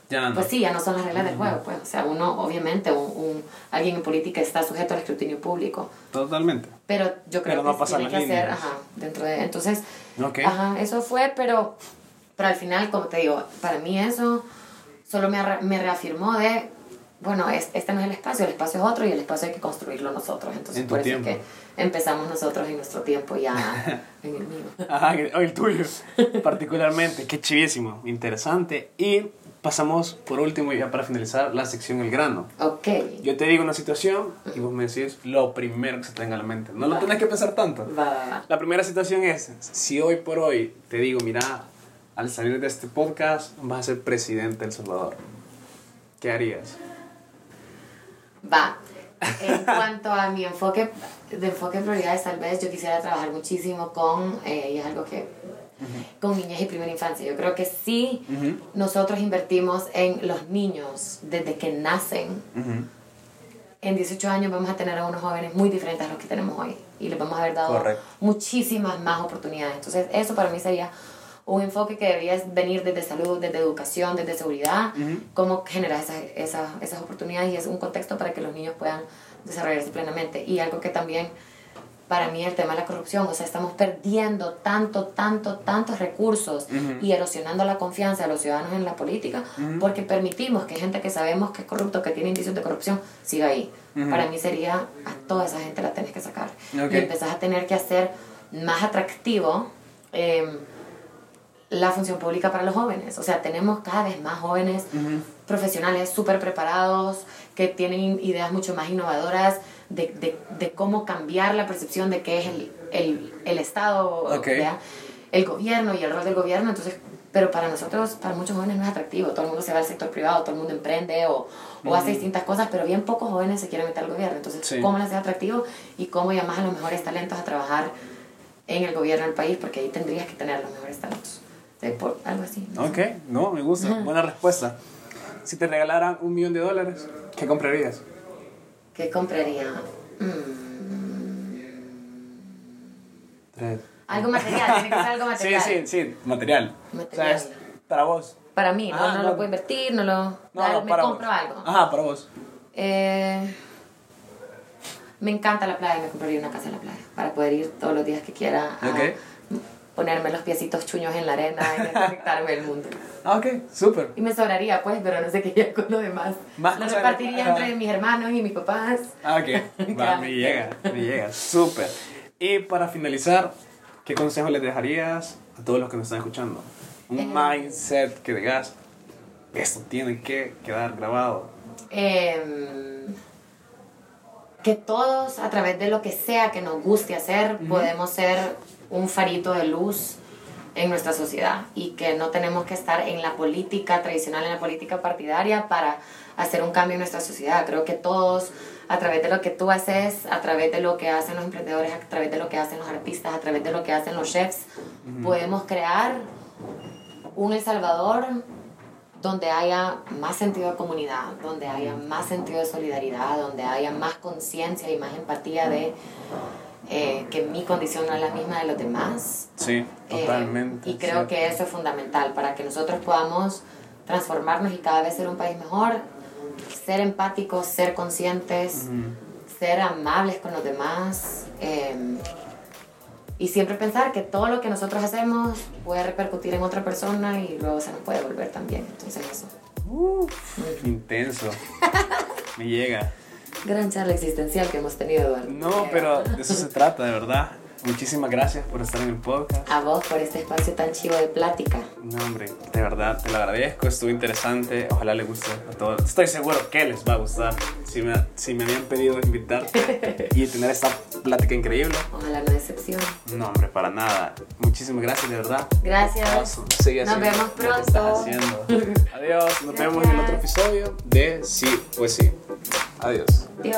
Ya no. pues sí, ya no son las reglas del juego. Pues. O sea, uno, obviamente, un, un- alguien en política está sujeto al escrutinio público. Totalmente. Pero yo creo Pero no que tiene que las hacer, líneas. ajá, dentro de... Entonces, Ok. ajá, eso fue, pero, pero al final, como te digo, para mí eso solo me, me reafirmó de, bueno, es- este no es el espacio, el espacio es otro y el espacio hay que construirlo nosotros. Entonces, En por eso tiempo. es que empezamos nosotros en nuestro tiempo ya en el mío. Ajá, que- o el tuyo, particularmente. Qué chivísimo, interesante. Y pasamos, por último, ya para finalizar, la sección El grano. Ok. Yo te digo una situación y vos me decís lo primero que se te venga a la mente. No lo Va. tenés que pensar tanto. Va, va, va. La primera situación es, si hoy por hoy te digo, mira, al salir de este podcast vas a ser presidente de El Salvador, ¿qué harías? Va. En cuanto a mi enfoque, de enfoque de prioridades, tal vez yo quisiera trabajar muchísimo con, eh, y es algo que, con niñez y primera infancia. Yo creo que sí nosotros invertimos en los niños desde que nacen. En 18 años vamos a tener a unos jóvenes muy diferentes a los que tenemos hoy y les vamos a haber dado Correcto. muchísimas más oportunidades. Entonces, eso para mí sería un enfoque que debería venir desde salud, desde educación, desde seguridad, cómo generar esas, esas, esas oportunidades y es un contexto para que los niños puedan desarrollarse plenamente. Y algo que también para mí el tema de la corrupción. O sea, estamos perdiendo tanto, tanto, tantos recursos y erosionando la confianza de los ciudadanos en la política porque permitimos que gente que sabemos que es corrupto, que tiene indicios de corrupción, siga ahí. Para mí sería a toda esa gente la tenés que sacar. Y empezás a tener que hacer más atractivo. Em, la función pública para los jóvenes. O sea, tenemos cada vez más jóvenes profesionales súper preparados, que tienen ideas mucho más innovadoras de, de, de, cómo cambiar la percepción de qué es el, el, el Estado, el gobierno y el rol del gobierno. Entonces, pero para nosotros, para muchos jóvenes no es atractivo. Todo el mundo se va al sector privado, todo el mundo emprende o, o hace distintas cosas, pero bien pocos jóvenes se quieren meter al gobierno. Entonces, ¿cómo les hace atractivo y cómo llamas a los mejores talentos a trabajar en el gobierno del país? Porque ahí tendrías que tener los mejores talentos por algo así. ok, no, me gusta. Buena respuesta. Si te regalaran un millón de dólares, ¿qué comprarías? ¿Qué compraría? Mm. Tres. Algo material, tiene que ser algo material. Sí, sí, sí, material. Material. O sea, para vos. Para mí, no, Ah, no, no. lo puedo invertir, no lo... No, me para compro vos. algo. Ajá, para vos. Eh, me encanta la playa, me compraría una casa en la playa para poder ir todos los días que quiera a. ponerme los piecitos chuños en la arena y desconectarme del mundo. Ah, ok, súper. Y me sobraría, pues, pero no sé qué haría con lo demás. Más lo repartiría entre mis hermanos y mis papás. Ah, ok. Va, me llega, me llega. Súper. Y para finalizar, ¿qué consejo les dejarías a todos los que nos están escuchando? Un Eh. mindset que digas, esto tiene que quedar grabado. Em, que todos, a través de lo que sea que nos guste hacer, podemos ser un farito de luz en nuestra sociedad y que no tenemos que estar en la política tradicional, en la política partidaria para hacer un cambio en nuestra sociedad. Creo que todos, a través de lo que tú haces, a través de lo que hacen los emprendedores, a través de lo que hacen los artistas, a través de lo que hacen los chefs, podemos crear un El Salvador donde haya más sentido de comunidad, donde haya más sentido de solidaridad, donde haya más conciencia y más empatía de eh, que mi condición no es la misma de los demás. Sí, Eh, totalmente. y creo que eso es fundamental para que nosotros podamos transformarnos y cada vez ser un país mejor, ser empáticos, ser conscientes, ser amables con los demás. eh, y siempre pensar que todo lo que nosotros hacemos puede repercutir en otra persona y luego se nos puede volver también. Entonces eso. Intenso. Me llega. Gran charla existencial que hemos tenido, Eduardo. No, pero de eso se trata, de verdad. Muchísimas gracias por estar en el podcast. A vos por este espacio tan chivo de plática. No, hombre, de verdad, te lo agradezco, estuvo interesante, ojalá le guste a todos. Estoy seguro que les va a gustar. Si me, si me habían pedido invitarte y tener esta plática increíble, Ojalá no decepcione. no, hombre, para nada. Muchísimas gracias, de verdad. Gracias. Sigue Nos haciendo vemos pronto. haciendo. Adiós, nos vemos en el otro episodio de Sí, pues sí. Adiós. Dios.